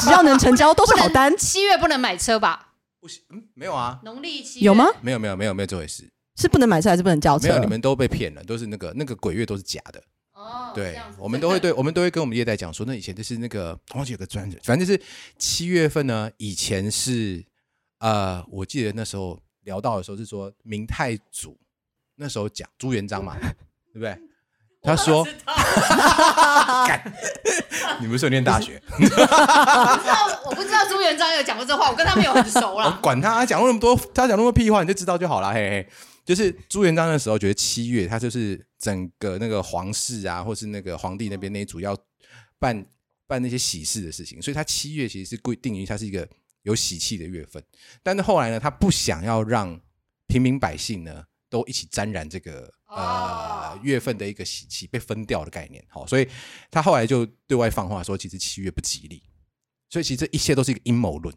只要能成交都是好单，七月不能买车吧？不行，嗯，没有啊，农历七月有吗？？没有没有没有没有这回事，是不能买车还是不能交车？没有，你们都被骗了，都是那个那个鬼月都是假的。哦，对我们都会对，我们都会跟我们业代讲说，那以前就是那个 忘记有个专人，反正就是七月份呢，以前是呃，我记得那时候聊到的时候是说明太祖那时候讲朱元璋嘛，对不对？他说你不是有念大学？我不知道，我不知道朱元璋有讲过这话，我跟他没有很熟我啦。管他，他讲那么多，他讲那么屁话，你就知道就好了，嘿嘿。就是朱元璋那时候觉得七月，他就是整个那个皇室啊，或是那个皇帝那边那一组要办办那些喜事的事情，所以他七月其实是规定于它是一个有喜气的月份。但是后来呢，他不想要让平民百姓呢都一起沾染这个呃哦月份的一个喜气被分掉的概念，好，所以他后来就对外放话说，其实七月不吉利，所以其实这一切都是一个阴谋论。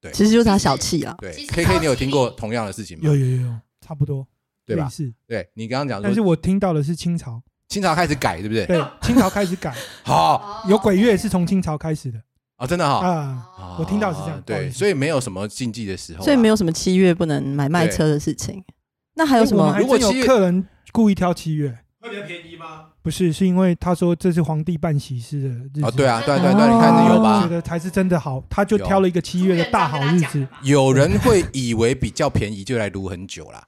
对其实就是他小气啊。对，K K，你有听过同样的事情吗？有有有有，差不多，对吧是？对你刚刚讲但是我听到的是清朝，清朝开始改，对不对？对，清朝开始改，好哦有鬼月是从清朝开始的啊，真的哈。啊。哦我听到是这样对，所以没有什么禁忌的时候啊，所以没有什么七月不能买卖车的事情。那还有什么如果有客人故意挑七月，会比较便宜吗？不是，是因为他说这是皇帝办喜事的日子。哦，对啊，对对啊，对啊，你看哦有吧觉？得才是真的好，他就挑了一个七月的大好日子。有人会以为比较便宜就来撸很久啦。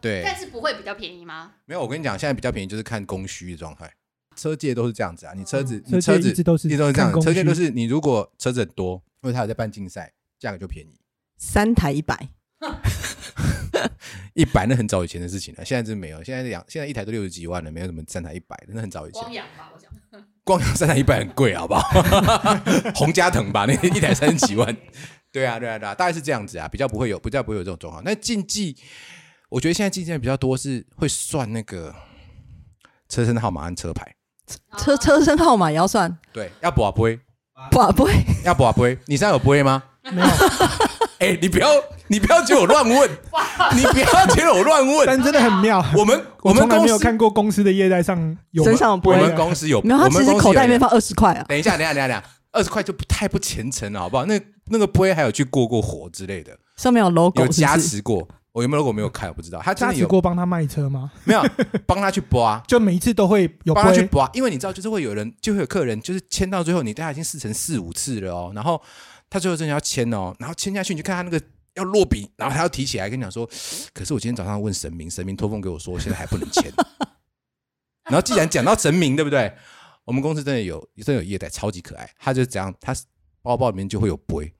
对但是不会比较便宜吗？没有，我跟你讲，现在比较便宜就是看供需的状态。车界都是这样子啊，你车子，你车子一直都是一直都是这样车界都是你如果车子很多，因为它有在办竞赛，价格就便宜。三台一百，一百那很早以前的事情了，现在真没有，现在两现在一台都六十几万了，没有什么三台一百的，那很早以前。光阳吧，我想。光阳三台一百很贵，好不好？洪家腾吧，那一台三十几万。对啊，对啊，对啊，大概是这样子啊，比较不会有，比较不会有这种状况。那竞技，我觉得现在竞技比较多是会算那个车身号码和车牌。车车身号码也要算，对，要补啊不会，不不会，要补啊不会。你现在有不会吗？没有，哎、你不要，你不要觉得我乱问，你不要觉得我乱问。但真的很妙。我们我们从来公司没有看过公司的业代上有身上有不会我们公司有，没有，他我们其实口袋里面放二十块啊。等一下，等一下，等一下，等一下，二十块就不太不虔诚了，好不好？那那个杯还有去过过火之类的，上面有 logo，有加持过。我有没有 logo 没有开，我不知道。他真加的有持过帮他卖车吗？没有帮他去刮，就每一次都会有杯，帮他去刮，因为你知道，就是会有人，就会有客人，就是签到最后，你大概已经试成四五次了哦，然后他最后真的要签哦，然后签下去，你就看他那个要落笔，然后他要提起来跟你讲说，可是我今天早上问神明，神明托梦给我说，现在还不能签。然后既然讲到神明，对不对？我们公司真的有，真的有业代超级可爱，他就这样，他包包里面就会有杯，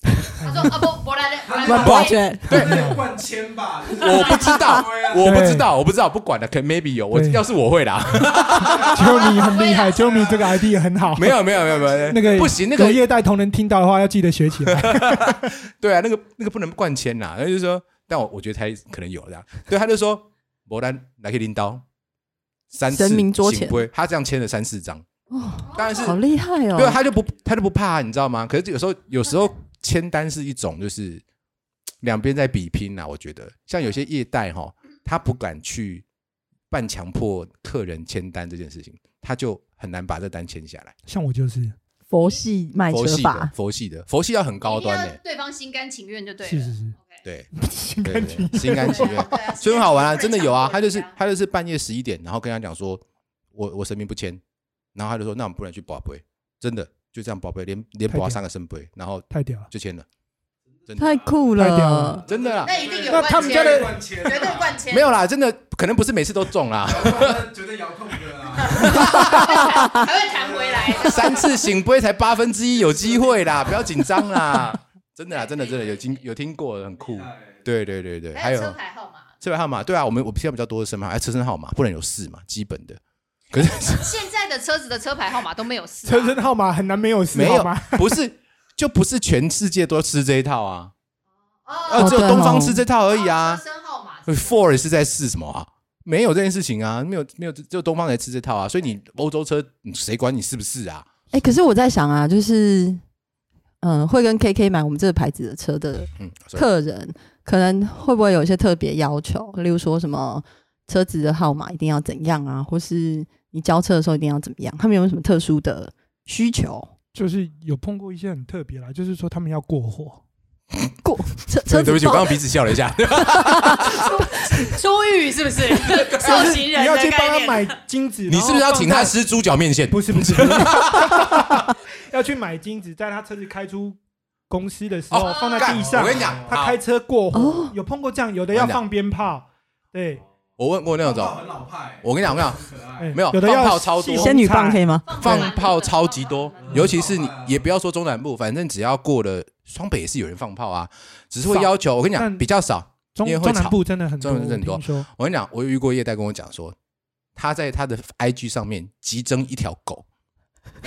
他说啊不，我来的，我来万的。宝卷，对，那个灌铅吧，我不知道我不知道，我不知道，不管了，可能 maybe 有，我要是我会啦，Jeremy 很厉害，Jeremy 这个 ID 很好。没有没有没有没有，那个不行，那个有业代同仁听到的话，要记得学起来。对啊，那个那个不能灌铅呐，然后就是说，但我我觉得他可能有这样，对，他就说，摩丹来可以拎刀，三次神明桌前他这样签了三四张，哦，当然是好厉害哦。对啊，他就不他就不怕，你知道吗？可是有时候有时候签单是一种就是两边在比拼呐、我觉得。像有些业代哈，他不敢去半强迫客人签单这件事情，他就很难把这单签下来。像我就是，佛系卖佛系的车法，佛系的佛系要很高端的、对方心甘情愿就对了。是是是，OK。对。心对对甘情对，心甘情愿。对 啊所以很好玩啊，真的有啊。他就是他就是半夜十一点，然后跟他讲说，我我神明不签，然后他就说，那我们不能去保杯，真的就这样保贝，连连保三个圣杯，然后太屌了。就签了，真的。太酷太屌了。了。真的啦，那一定有那他们家的绝对灌钱，没有啦，真的可能不是每次都中啦，绝对遥控的啊。还会弹回来。的。三次醒杯才八分之一，有机会啦，不要紧张啦，真的啦，真的真的有听有听过，很酷，对对对对，还有还有。车牌号码。车牌号码，对啊，我们我现在比较多的身份，还车身号码不能有四嘛，基本的，可是 现在的车子的车牌号码都没有四啊，车身号码很难没有四没有不是就不是全世界都吃这一套啊。哦呃，只有东方吃这套而已啊车。身号码呃 Ford 是在试什么啊？没有这件事情啊，没有没有，只有东方才吃这套啊。所以你欧洲车，嗯谁管你是不是啊？哎，可是我在想啊，就是嗯、会跟 KK 买我们这个牌子的车的嗯，客人，可能会不会有一些特别要求？例如说什么车子的号码一定要怎样啊，或是你交车的时候一定要怎么样？他们有没有什么特殊的需求？就是有碰过一些很特别啦，就是说他们要过货，过车车子对不起，我报刚刚鼻子笑了一下。出狱是不是？受刑人你要去。帮他买金子，你是不是要请他吃猪脚面线？不是不是，要去买金子，在他车子开出公司的时候、哦放在地上。我跟你讲，他开车过火，哦有碰过这样，有的要放鞭炮，对，我问过那种，很老派，我跟你讲，我跟你讲，没有有的要放炮超多。仙女棒可以吗？放炮超级多，尤其是你也不要说中南部，反正只要过了双北也是有人放炮啊，只是会要求。我跟你讲，比较少。中因为会中南吵。部真的很多，中南部很多。我听说。我跟你讲，我有遇过业代跟我讲说，他在他的 IG 上面急征一条狗，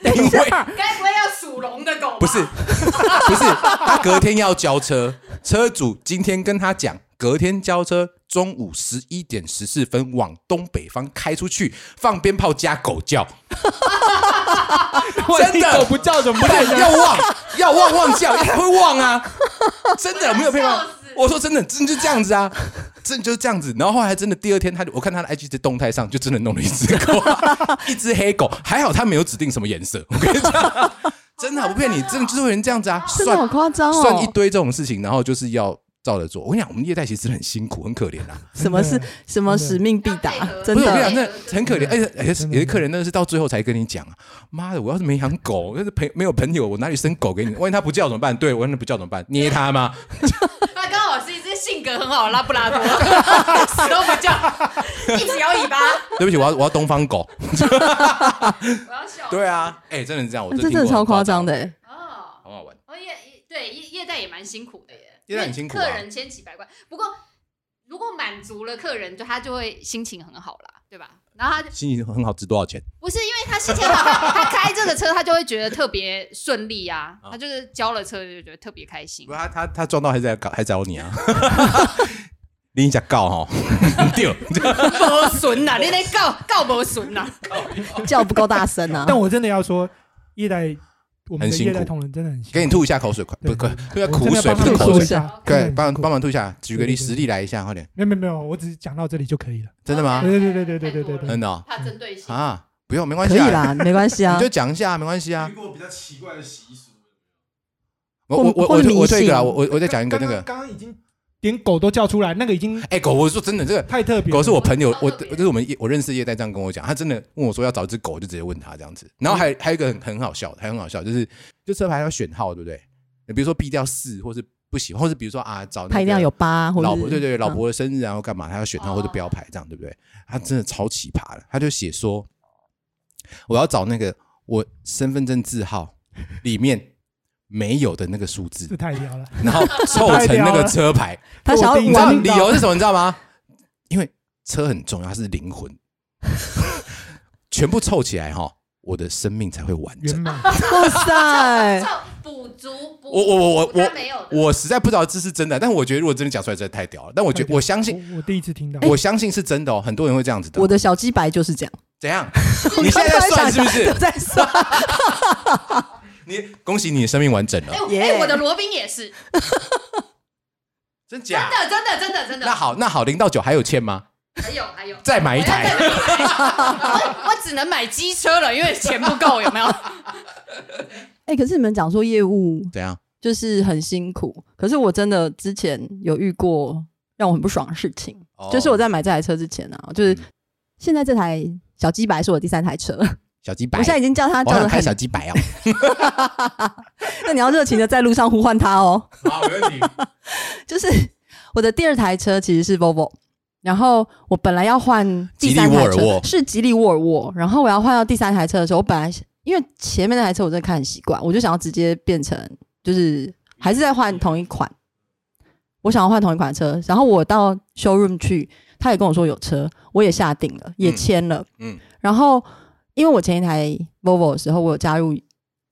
因为该不会要属龙的狗吧？不是不是，他隔天要交车，车主今天跟他讲，隔天交车，中午十一点十四分往东北方开出去，放鞭炮加狗叫，真的狗不叫怎么不办要旺要旺旺叫，才会旺啊！真的没有骗吗？我说真的，真的就这样子啊，真的就是这样子。然后后来真的第二天，他就我看他的 IG 的动态上，就真的弄了一只狗，一只黑狗，还好他没有指定什么颜色。我跟你讲，真的啊我不骗你，真的就是有人这样子啊，真的好算夸张哦！算一堆这种事情，然后就是要照着做。我跟你讲，我们业代其实很辛苦，很可怜啊。什么是什么使命必达？真的我跟你讲，那很可怜，而且有些客人那是到最后才跟你讲啊，妈的，我要是没养狗，要是朋没有朋友，我哪里生狗给你？万一他不叫怎么办？对我那不叫怎么办？捏他吗？他刚好是一只性格很好的拉布拉多，死 都不叫，一直摇尾巴。对不起，我要我要东方狗。我要笑。对啊，哎，真的是这样，我那真听过这真的超夸很张的，欸。哦，很好玩。哦业对业业代也蛮辛苦的耶，业代很辛苦啊因为客人千奇百怪。不过如果满足了客人，就他就会心情很好啦，对吧？然后他心情很好，值多少钱？不是因为他心情好，他他开这个车他就会觉得特别顺利啊，啊他就是交了车就觉得特别开心不是，。他他他撞到还在搞还找你啊？你讲告哈，对，无损呐，你那告告无损呐，叫不够大声啊！但我真的要说，一代我们很辛苦的业代同仁真的很辛苦给你吐一下口水，快不对快，吐一下我真的苦水，不是口水。对，帮帮忙吐一下，举个例，实例来一下，快点。没有没有没有，我只是讲到这里就可以了。真的吗？对对对对对对对对真的哦怕针对性。啊，不用，没关系啊，可以啦，没关系啊你就。讲一下，没关系啊遇。过比较奇怪的习俗，我我我我我退一个啊，我我我再讲一个那个。刚刚已经连狗都叫出来，那个已经哎，狗，我说真的，这个太特别。狗是我朋友，我就是我们我认识的业代这样跟我讲，他真的问我说要找一只狗，就直接问他这样子。然后还还有一个很很好笑的，还很好笑，就是就车牌要选号，对不对？你比如说 B 掉四，或是不喜欢，或是比如说啊找那个他一定要有八，或者老婆，对对对，老嗯婆的生日然后干嘛，他要选号或者标牌这样，对不对？他真的超奇葩的，他就写说我要找那个我身份证字号里面没有的那个数字这，太屌了，然后凑成那个车牌。他想要你知道理由是什么？你知道吗？因为车很重要，它是灵魂，全部凑起来哈，我的生命才会完整。哇塞！照补足补我我我我他没有我实在不知道这是真的，但我觉得如果真的讲出来，真的太屌了。但我觉得我相信，我我第一次听到，我相信是真的哦，很多人会这样子的。我的小鸡白就是这样。怎样？你现在在算是不是？在算，你恭喜你的生命完整了哎，我耶哎，我的罗宾也是，真假？真的真的真的真的。那好，那好，零到九还有欠吗？还有还有，再买一台。我只能买机车了，因为钱不够，有没有？哎，可是你们讲说业务怎样？就是很辛苦，可是我真的之前有遇过让我很不爽的事情，哦就是我在买这台车之前啊，就是嗯现在这台小鸡白是我第三台车，小鸡白我现，在已经叫它我想开叫的很，小鸡白哦。那你要热情的在路上呼唤他哦。好，没问题。就是我的第二台车其实是 Volvo，然后我本来要换第三台车是吉利沃尔沃，然后我要换到第三台车的时候，我本来因为前面那台车我真的看很习惯，我就想要直接变成就是还是在换同一款，我想要换同一款车，然后我到 showroom 去，他也跟我说有车，我也下定了，也嗯签了，嗯，然后因为我前一台 Volvo 的时候，我有加入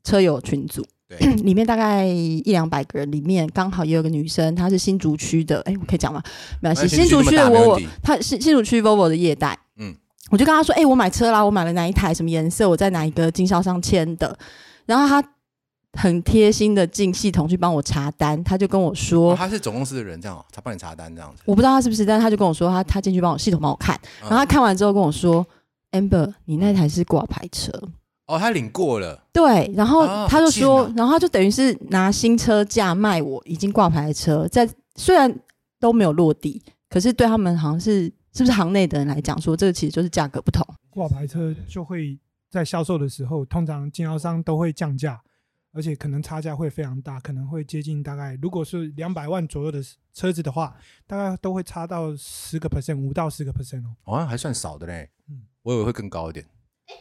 车友群组，对，里面大概一两百个人，里面刚好也有个女生，她是新竹区的，哎、我可以讲吗？没关系，新竹区的你去那么大没 Volvo，她是新竹区 Volvo 的业代，嗯。嗯，我就跟她说，哎、我买车啦，我买了哪一台，什么颜色，我在哪一个经销商签的，然后她很贴心的进系统去帮我查单，他就跟我说，哦他是总公司的人，这样哦，他帮你查单这样子。我不知道他是不是，但是他就跟我说，他他进去帮我系统帮我看，然后他嗯看完之后跟我说，amber，你那台是挂牌车。哦，他领过了，对，然后啊他就说，然后他就等于是拿新车价卖我已经挂牌的车，在虽然都没有落地，可是对他们好像是是不是行内的人来讲说，这个其实就是价格不同。挂牌车就会在销售的时候，通常经销商都会降价，而且可能差价会非常大，可能会接近大概，如果是两百万左右的车子的话，大概都会差到十个 percent，五到十个 percent 哦。好像还算少的嘞。嗯我以为会更高一点。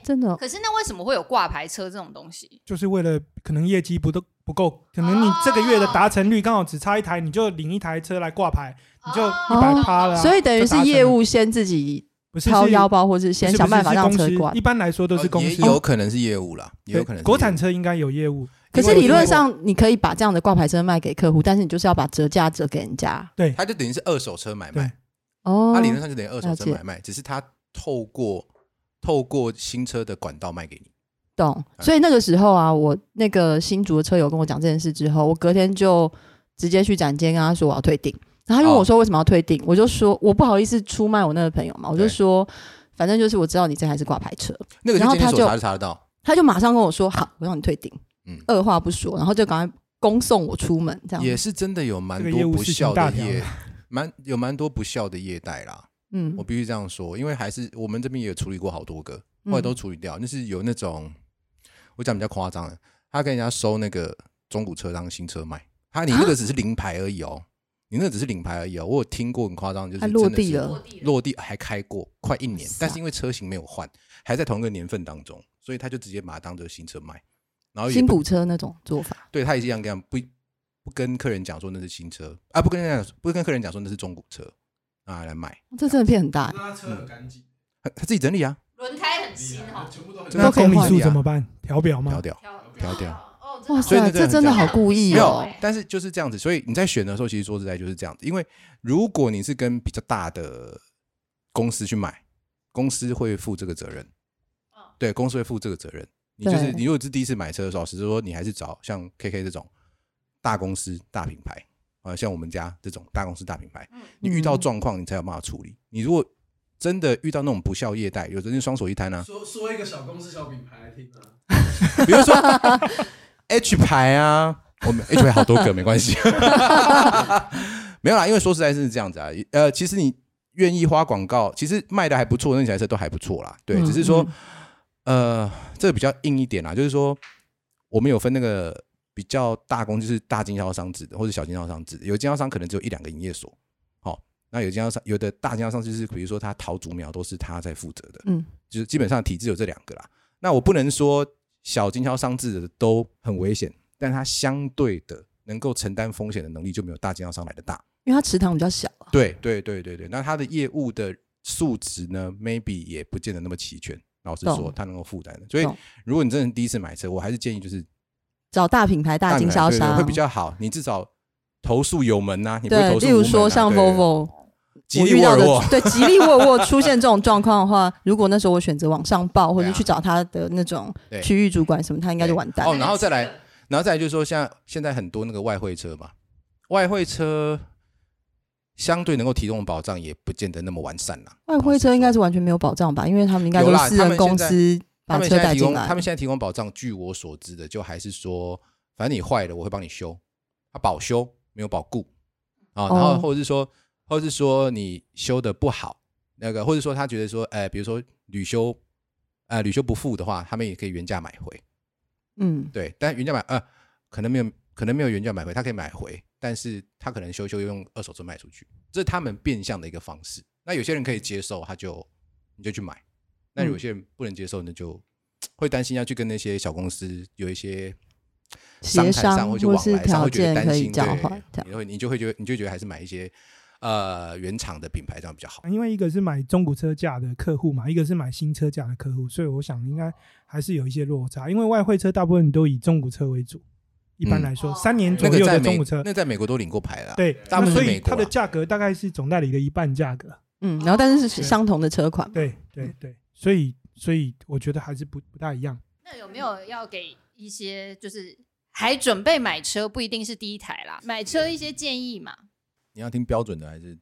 真的，可是那为什么会有挂牌车这种东西？就是为了可能业绩不都不够，可能你这个月的达成率刚好只差一台，你就领一台车来挂牌，你就一百趴了啊、所以等于是业务先自己不是掏腰包，或者是先想办法让车挂一。般来说都是公司，有可能是业务啦，也有可能国产业务车应该有业务，可是理论上你可以把这样的挂牌车卖给客户，但是你就是要把折价折给人家。对它就等于是二手车买卖，哦它理论上就等于二手车买卖，只是它透过透过新车的管道卖给你。懂。哎所以那个时候啊，我那个新竹的车友跟我讲这件事之后，我隔天就直接去展间跟他说我要退订。然后他问哦我说为什么要退订，我就说我不好意思出卖我那个朋友嘛，我就对说反正就是我知道你这还是挂牌车，那个然后他就查查得到。他就马上跟我说好，我让你退订，嗯二话不说，然后就赶快恭送我出门，这样也是真的有蛮多不孝的业蛮有蛮多不孝的业代啦。嗯我必须这样说，因为还是我们这边也有处理过好多个，嗯后来都处理掉。那是有那种我讲比较夸张的，他跟人家收那个中古车当新车卖，他你那个只是零牌而已哦，你那个只是零牌而已哦。我有听过很夸张，就是还落地了，落地还开过快一年，但是因为车型没有换，还在同一个年份当中，所以他就直接把它当做新车卖，然后新补车那种做法。对他也是一样，这样不不跟客人讲说那是新车啊，不跟人家讲不跟客人讲说那是中古车啊来卖，这真的骗很大欸，那他车很干净，他他自己整理啊，轮胎很新哈，全部都很真的那公里数怎么办？调表吗调？掉。调调掉哦，哇塞，所以那真的这真的好故意没有哦。，但是就是这样子，所以你在选的时候，其实说实在就是这样子。因为如果你是跟比较大的公司去买，公司会负这个责任。对，公司会负这个责任。你就是对你如果是第一次买车的时候，实是说你还是找像 KK 这种大公司、大品牌啊，像我们家这种大公司、大品牌，你遇到嗯状况你才有办法处理。你如果真的遇到那种不孝业贷，有的人双手一摊啊，说说一个小公司小品牌来听啊，比如说 H 牌啊，我们 H 牌好多个，没关系。没有啦，因为说实在是这样子啊。呃，其实你愿意花广告，其实卖的还不错，那几台车都还不错啦。对，嗯只是说嗯，呃，这个比较硬一点啦，就是说我们有分那个比较大公，就是大经销商制的，或者小经销商制的。有经销商可能只有一两个营业所，好、那有经销商，有的大经销商就是比如说他桃竹苗都是他在负责的，嗯，就是基本上体制有这两个啦。那我不能说小经销商制的都很危险，但它相对的能够承担风险的能力就没有大经销商来的大。因为它池塘比较小啊。对对对对对，那它的业务的素质呢，maybe 也不见得那么齐全。老实说懂，它能够负担的。所以，如果你真的第一次买车，我还是建议就是找大品牌、大经销商对对会比较好。你至少投诉有门呐、你不会对投，诉无门啊例如说像 Volvo，吉利我遇到的沃尔沃，对吉利沃尔沃出现这种状况的话，如果那时候我选择往上报，或者去找他的那种区域主管什么，他应该就完蛋哦，。然后再来，然后再来就是说，像现在很多那个外汇车嘛，外汇车相对能够提供的保障也不见得那么完善了。外汇车应该是完全没有保障吧？因为他们应该都是私人公司他把车们现在提供，带进来。他们现在提供保障，据我所知的，就还是说，反正你坏了，我会帮你修，啊，保修没有保固啊，然后哦或者是说，或者是说你修的不好，那个或者说他觉得说，呃，比如说旅修，呃，旅修不付的话，他们也可以原价买回，嗯，对，但原价买呃，可能没有，可能没有原价买回，他可以买回，但是他可能修修用二手车卖出去，这是他们变相的一个方式。那有些人可以接受，他就你就去买；那嗯有些人不能接受，那就会担心要去跟那些小公司有一些商协谈上商或去或是往来上，会觉得担心，对，你会你就会觉得你就觉得还是买一些呃原厂的品牌这样比较好。因为一个是买中古车价的客户嘛，一个是买新车价的客户，所以我想应该还是有一些落差。因为外汇车大部分都以中古车为主，一般来说嗯三年左右的中古车，那在美国都领过牌了，对，大部分所以是美国啊它的价格大概是总代理的一半价格。嗯，然后但是是相同的车款嘛，对对对，所以所以我觉得还是不不大一样。那有没有要给一些就是还准备买车，不一定是第一台啦，买车一些建议嘛。你要听标准的还是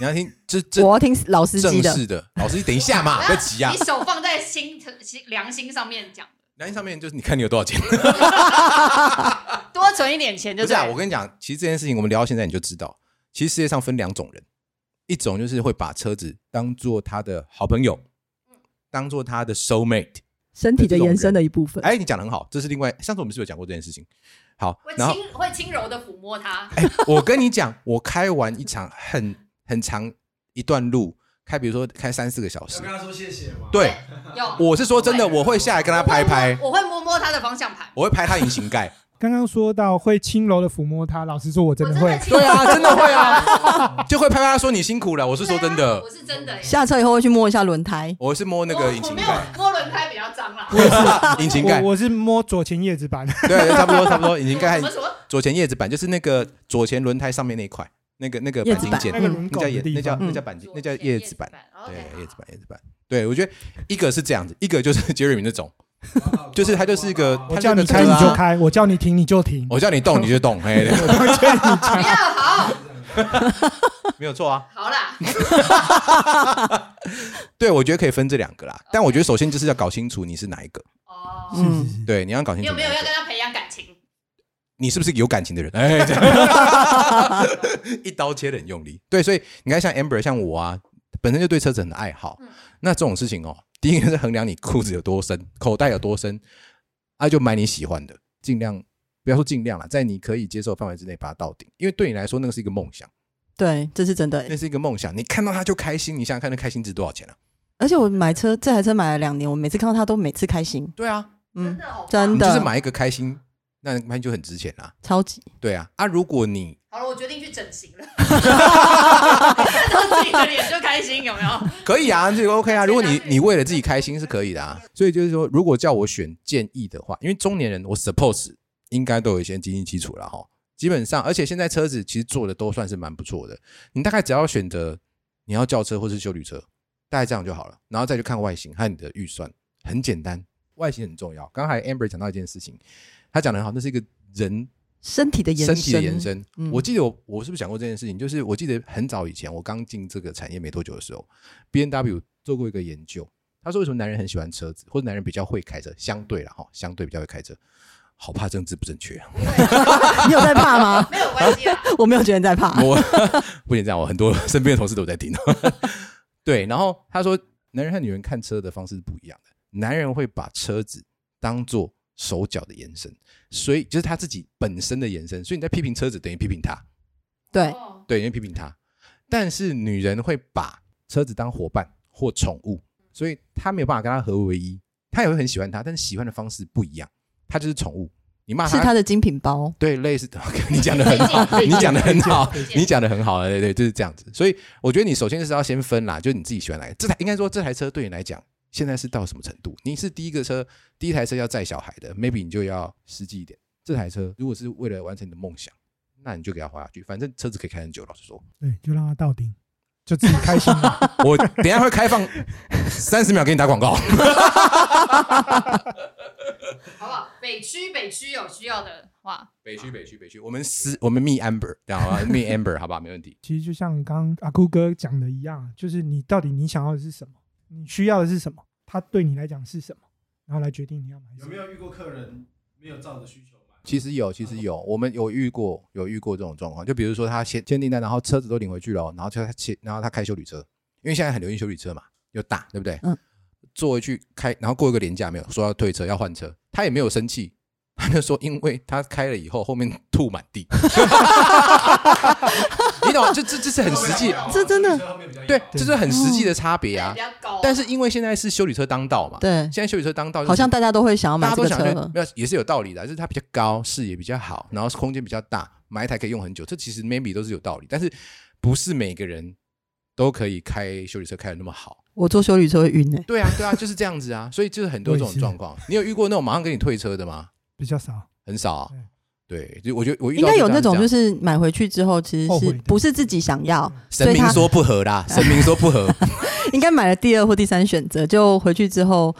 你要听这这我要听老司机的，正式的？老师，你等一下嘛，不要急啊你。手放在心心良心上面讲，良心上面就是你看你有多少钱。多存一点钱就是啊，我跟你讲，其实这件事情我们聊到现在你就知道，其实世界上分两种人，一种就是会把车子当做他的好朋友，当做他的 soul mate。身体的延伸的一部分。哎，你讲的很好，这是另外上次我们是不是有讲过这件事情？好会，然后轻会轻柔的抚摸它。哎，我跟你讲，我开完一场很很长一段路，开比如说开三四个小时要，跟他说谢谢吗？对，有，我是说真的，我会下来跟他拍拍，我会摸摸他的方向盘。我会拍他引擎盖。刚刚说到会轻柔的抚摸他，老实说，我真的会的。对啊，真的会啊，就会拍拍他说你辛苦了。我是说真的我，是真的。下车以后会去摸一下轮胎，我是摸那个引擎盖，摸轮胎比较脏啦。引擎盖我，是摸左前叶子板，对，差不多差不多，引擎盖和什么什么？左前叶子板就是那个左前轮胎上面那一块，那个那个板钣金件，那个轮那叫那叫。那叫钣金，那叫叶子板，对，叶叶子板叶子板。对，我觉得一个是这样子，一个就是 Jeremy 那种，就是他就是一个，我叫你开就是个车啊，你就开，我叫你停你就停。我叫你动你就动，哎，对不要好，没有错啊。好啦，对，我觉得可以分这两个啦，但我觉得首先就是要搞清楚你是哪一个，哦，是是是，对，你要搞清你有楚哪一个没有要跟他培养感情？你是不是有感情的人？哎，一刀切的很用力。对，所以你看，像 Amber，像我啊，本身就对车子很爱好。嗯那这种事情哦，第一个是衡量你裤子有多深，口袋有多深，啊，就买你喜欢的，尽量不要说尽量了，在你可以接受范围之内把它到顶，因为对你来说那个是一个梦想，对，这是真的那。是一个梦想，你看到它就开心，你想想看，那开心值多少钱啊？而且我买车这台车买了两年，我每次看到它都每次开心，对啊，嗯，的真的就是买一个开心，那那就很值钱啦。超级。对啊，啊，如果你好了，我决定去整形了。看到自己的脸就开心，有没有？可以啊，这个 OK 啊。如果你你为了自己开心是可以的啊。所以就是说，如果叫我选建议的话，因为中年人我 suppose 应该都有一些经济基础了哈。基本上，而且现在车子其实做的都算是蛮不错的。你大概只要选择你要轿车或是修旅车，大概这样就好了。然后再去看外形和你的预算，很简单，外形很重要。刚才 Amber 讲到一件事情，他讲的很好，那是一个人身体的延伸，身体的延伸。嗯我记得我我是不是讲过这件事情？就是我记得很早以前我刚进这个产业没多久的时候，B N W 做过一个研究，他说为什么男人很喜欢车子，或者男人比较会开车，相对了哈，相对比较会开车，好怕政治不正确啊！你有在怕吗？没有关系啦。我没有觉得你在怕。我不仅这样，我很多身边的同事都在听。对，然后他说，男人和女人看车的方式是不一样的，男人会把车子当做手脚的延伸，所以就是他自己本身的延伸，所以你在批评车子等于批评他。对，哦对，因为批评他。但是女人会把车子当伙伴或宠物，所以她没有办法跟他合为一。她也会很喜欢他，但是喜欢的方式不一样。他就是宠物，你骂她，是他的精品包。对，类似的。你讲的很好，你讲的很好，你讲的很好，对对，就是这样子。所以我觉得你首先就是要先分啦，就是你自己喜欢哪个。这台应该说这台车对你来讲，现在是到什么程度？你是第一个车，第一台车要载小孩的，maybe 你就要实际一点。这台车如果是为了完成你的梦想，那你就给它花下去，反正车子可以开很久。老实说，对，就让它到顶，就自己开心了。我等一下会开放 三十秒给你打广告。好不好？北区北区有需要的话，北区北区北区，我们私我们 me Amber，这样好吧？密 Amber 好吧？没问题。其实就像刚刚阿酷哥讲的一样，就是你到底你想要的是什么，你需要的是什么，它对你来讲是什么，然后来决定你要买什么。有没有遇过客人没有照着需求买？其实有，其实有，我们有遇过，有遇过这种状况。就比如说他签签订单，然后车子都领回去了，然后就他签，然后他开修理车，因为现在很流行修理车嘛，又大，对不对？嗯。坐回去开，然后过一个年假没有说要退车要换车，他也没有生气，他就说因为他开了以后后面吐满地，你懂吗？这这这是很实际，这真的对，这是很实际的差别啊比。较高，但是因为现在是修理车当道嘛，对，现在修理车当道就是好像大家都会想要买这个车。没有，也是有道理的，就是它比较高，视野比较好，然后空间比较大，买一台可以用很久，这其实 maybe 都是有道理，但是不是每个人都可以开修理车开的那么好。我坐修理车会晕呢、对啊，对啊，就是这样子啊，所以就是很多这种状况。你有遇过那种马上给你退车的吗？比较少，很少啊。对，就我觉得我应该有那种就是买回去之后，其实是不是自己想要，神明说不合啦，神明说不合，应该买了第二或第三选择，就回去之后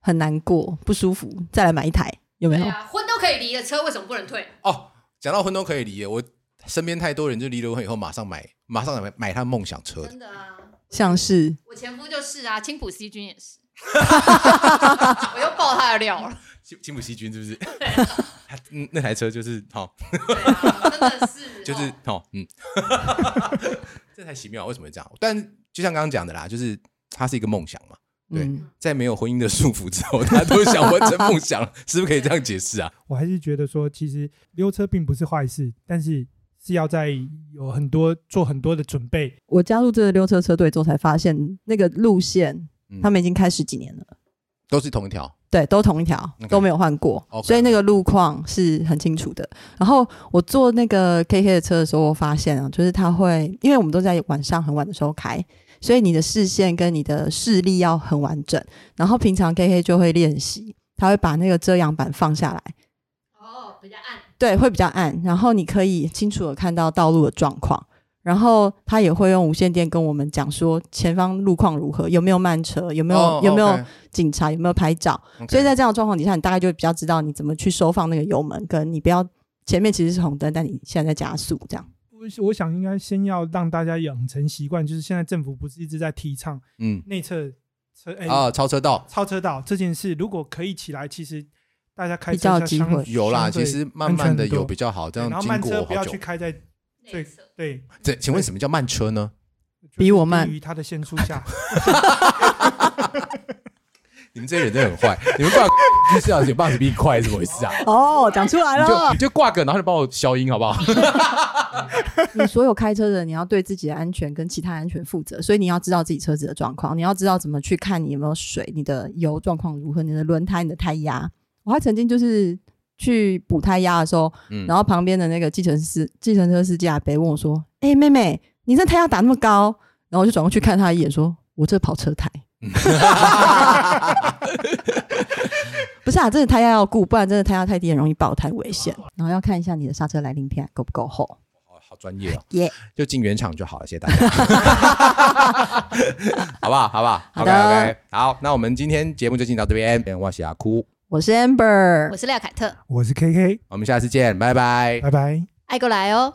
很难过、不舒服，再来买一台，有没有？啊，婚都可以离的车为什么不能退？哦，讲到婚都可以离了，我身边太多人就离了婚以后马上买，马上买买他梦想车的。真的啊，像是。我前夫就是啊，青浦 C 君也是，我又爆他的料了。金金普西军是不是？他嗯那台车就是好、对啊，真的是，就是哦好、嗯，这才奇妙，为什么会这样？但就像刚刚讲的啦，就是它是一个梦想嘛，对嗯，在没有婚姻的束缚之后，大家都想完成梦想，是不是可以这样解释啊？我还是觉得说，其实溜车并不是坏事，但是是要在有很多做很多的准备。我加入这个溜车车队之后，才发现那个路线嗯他们已经开十几年了。都是同一条，对，都同一条都没有换过所以那个路况是很清楚的。然后我坐那个 KK 的车的时候，我发现啊，就是它会，因为我们都在晚上很晚的时候开，所以你的视线跟你的视力要很完整。然后平常 KK 就会练习，他会把那个遮阳板放下来，哦，比较暗，对，会比较暗，然后你可以清楚的看到道路的状况。然后他也会用无线电跟我们讲说前方路况如何，有没有慢车，有没有、哦有没有警察，有没有拍照。所以在这样的状况底下，你大概就会比较知道你怎么去收放那个油门，跟你不要前面其实是红灯，但你现在在加速，这样。我我想应该先要让大家养成习惯，就是现在政府不是一直在提倡嗯内侧车哎、啊，超车道超车道这件事，如果可以起来，其实大家开比较车相有机会有啦，其实慢慢的有比较好，这样对然后慢车不要。去开在内侧对，这请问什么叫慢车呢？比我慢低于它的限速下。你们这些人真的很坏，你们挂一四小时八十比你快是怎么回事啊？哦，讲出来了就你就挂个，然后就帮我消音好不好？你所有开车的人，你要对自己的安全跟其他安全负责，所以你要知道自己车子的状况，你要知道怎么去看你有没有水，你的油状况如何，你的轮胎、你的胎压。我还曾经就是去补胎压的时候，嗯然后旁边的那个计程司计程车司机阿北问我说：“哎、妹妹，你这胎压打那么高？”然后我就转过去看他一眼，说：“我这跑车胎。”不是啊，真的胎压要顾，不然真的胎压太低很容易爆胎，危险。然后要看一下你的刹车来临片够不够厚。好好专业哦，耶、就进原厂就好了，谢谢大家，好不好？好不好？OK 好的 OK，好，那我们今天节目就进到这边，我是阿哭，我是 Amber，我是廖凯特，我是 KK，我们下次见，拜拜。拜拜。爱过来哦。